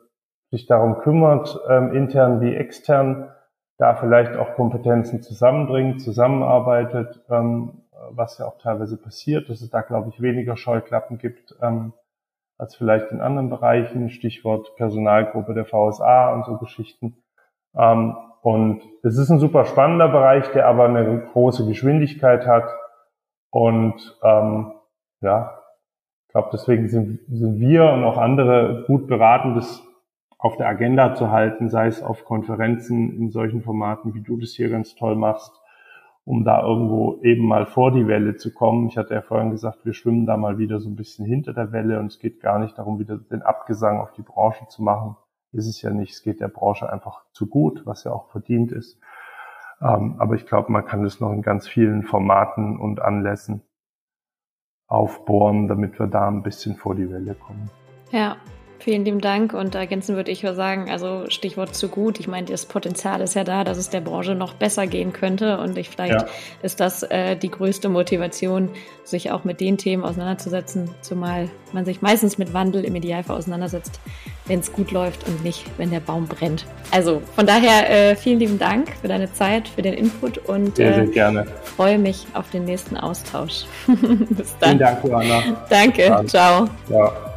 sich darum kümmert, ähm, intern wie extern, da vielleicht auch Kompetenzen zusammenbringt, zusammenarbeitet, ähm, was ja auch teilweise passiert, dass es da, glaube ich, weniger Scheuklappen gibt ähm, als vielleicht in anderen Bereichen, Stichwort Personalgruppe der VSA und so Geschichten. Ähm, und es ist ein super spannender Bereich, der aber eine große Geschwindigkeit hat. Und ähm, ja, ich glaube, deswegen sind, sind wir und auch andere gut beraten, das auf der Agenda zu halten, sei es auf Konferenzen in solchen Formaten, wie du das hier ganz toll machst, um da irgendwo eben mal vor die Welle zu kommen. Ich hatte ja vorhin gesagt, wir schwimmen da mal wieder so ein bisschen hinter der Welle und es geht gar nicht darum, wieder den Abgesang auf die Branche zu machen. Ist es ja nicht. Es geht der Branche einfach zu gut, was ja auch verdient ist. Ähm, aber ich glaube, man kann das noch in ganz vielen Formaten und Anlässen aufbohren, damit wir da ein bisschen vor die Welle kommen. Ja, Vielen lieben Dank und ergänzen würde ich sagen, also Stichwort zu gut. Ich meine, das Potenzial ist ja da, dass es der Branche noch besser gehen könnte und ich, vielleicht ja. ist das äh, die größte Motivation, sich auch mit den Themen auseinanderzusetzen, zumal man sich meistens mit Wandel im Idealfall auseinandersetzt, wenn es gut läuft und nicht, wenn der Baum brennt. Also von daher äh, vielen lieben Dank für deine Zeit, für den Input und sehr, sehr äh, gerne. freue mich auf den nächsten Austausch. Bis dann. Vielen Dank, Johanna. Danke. Ciao. Ja.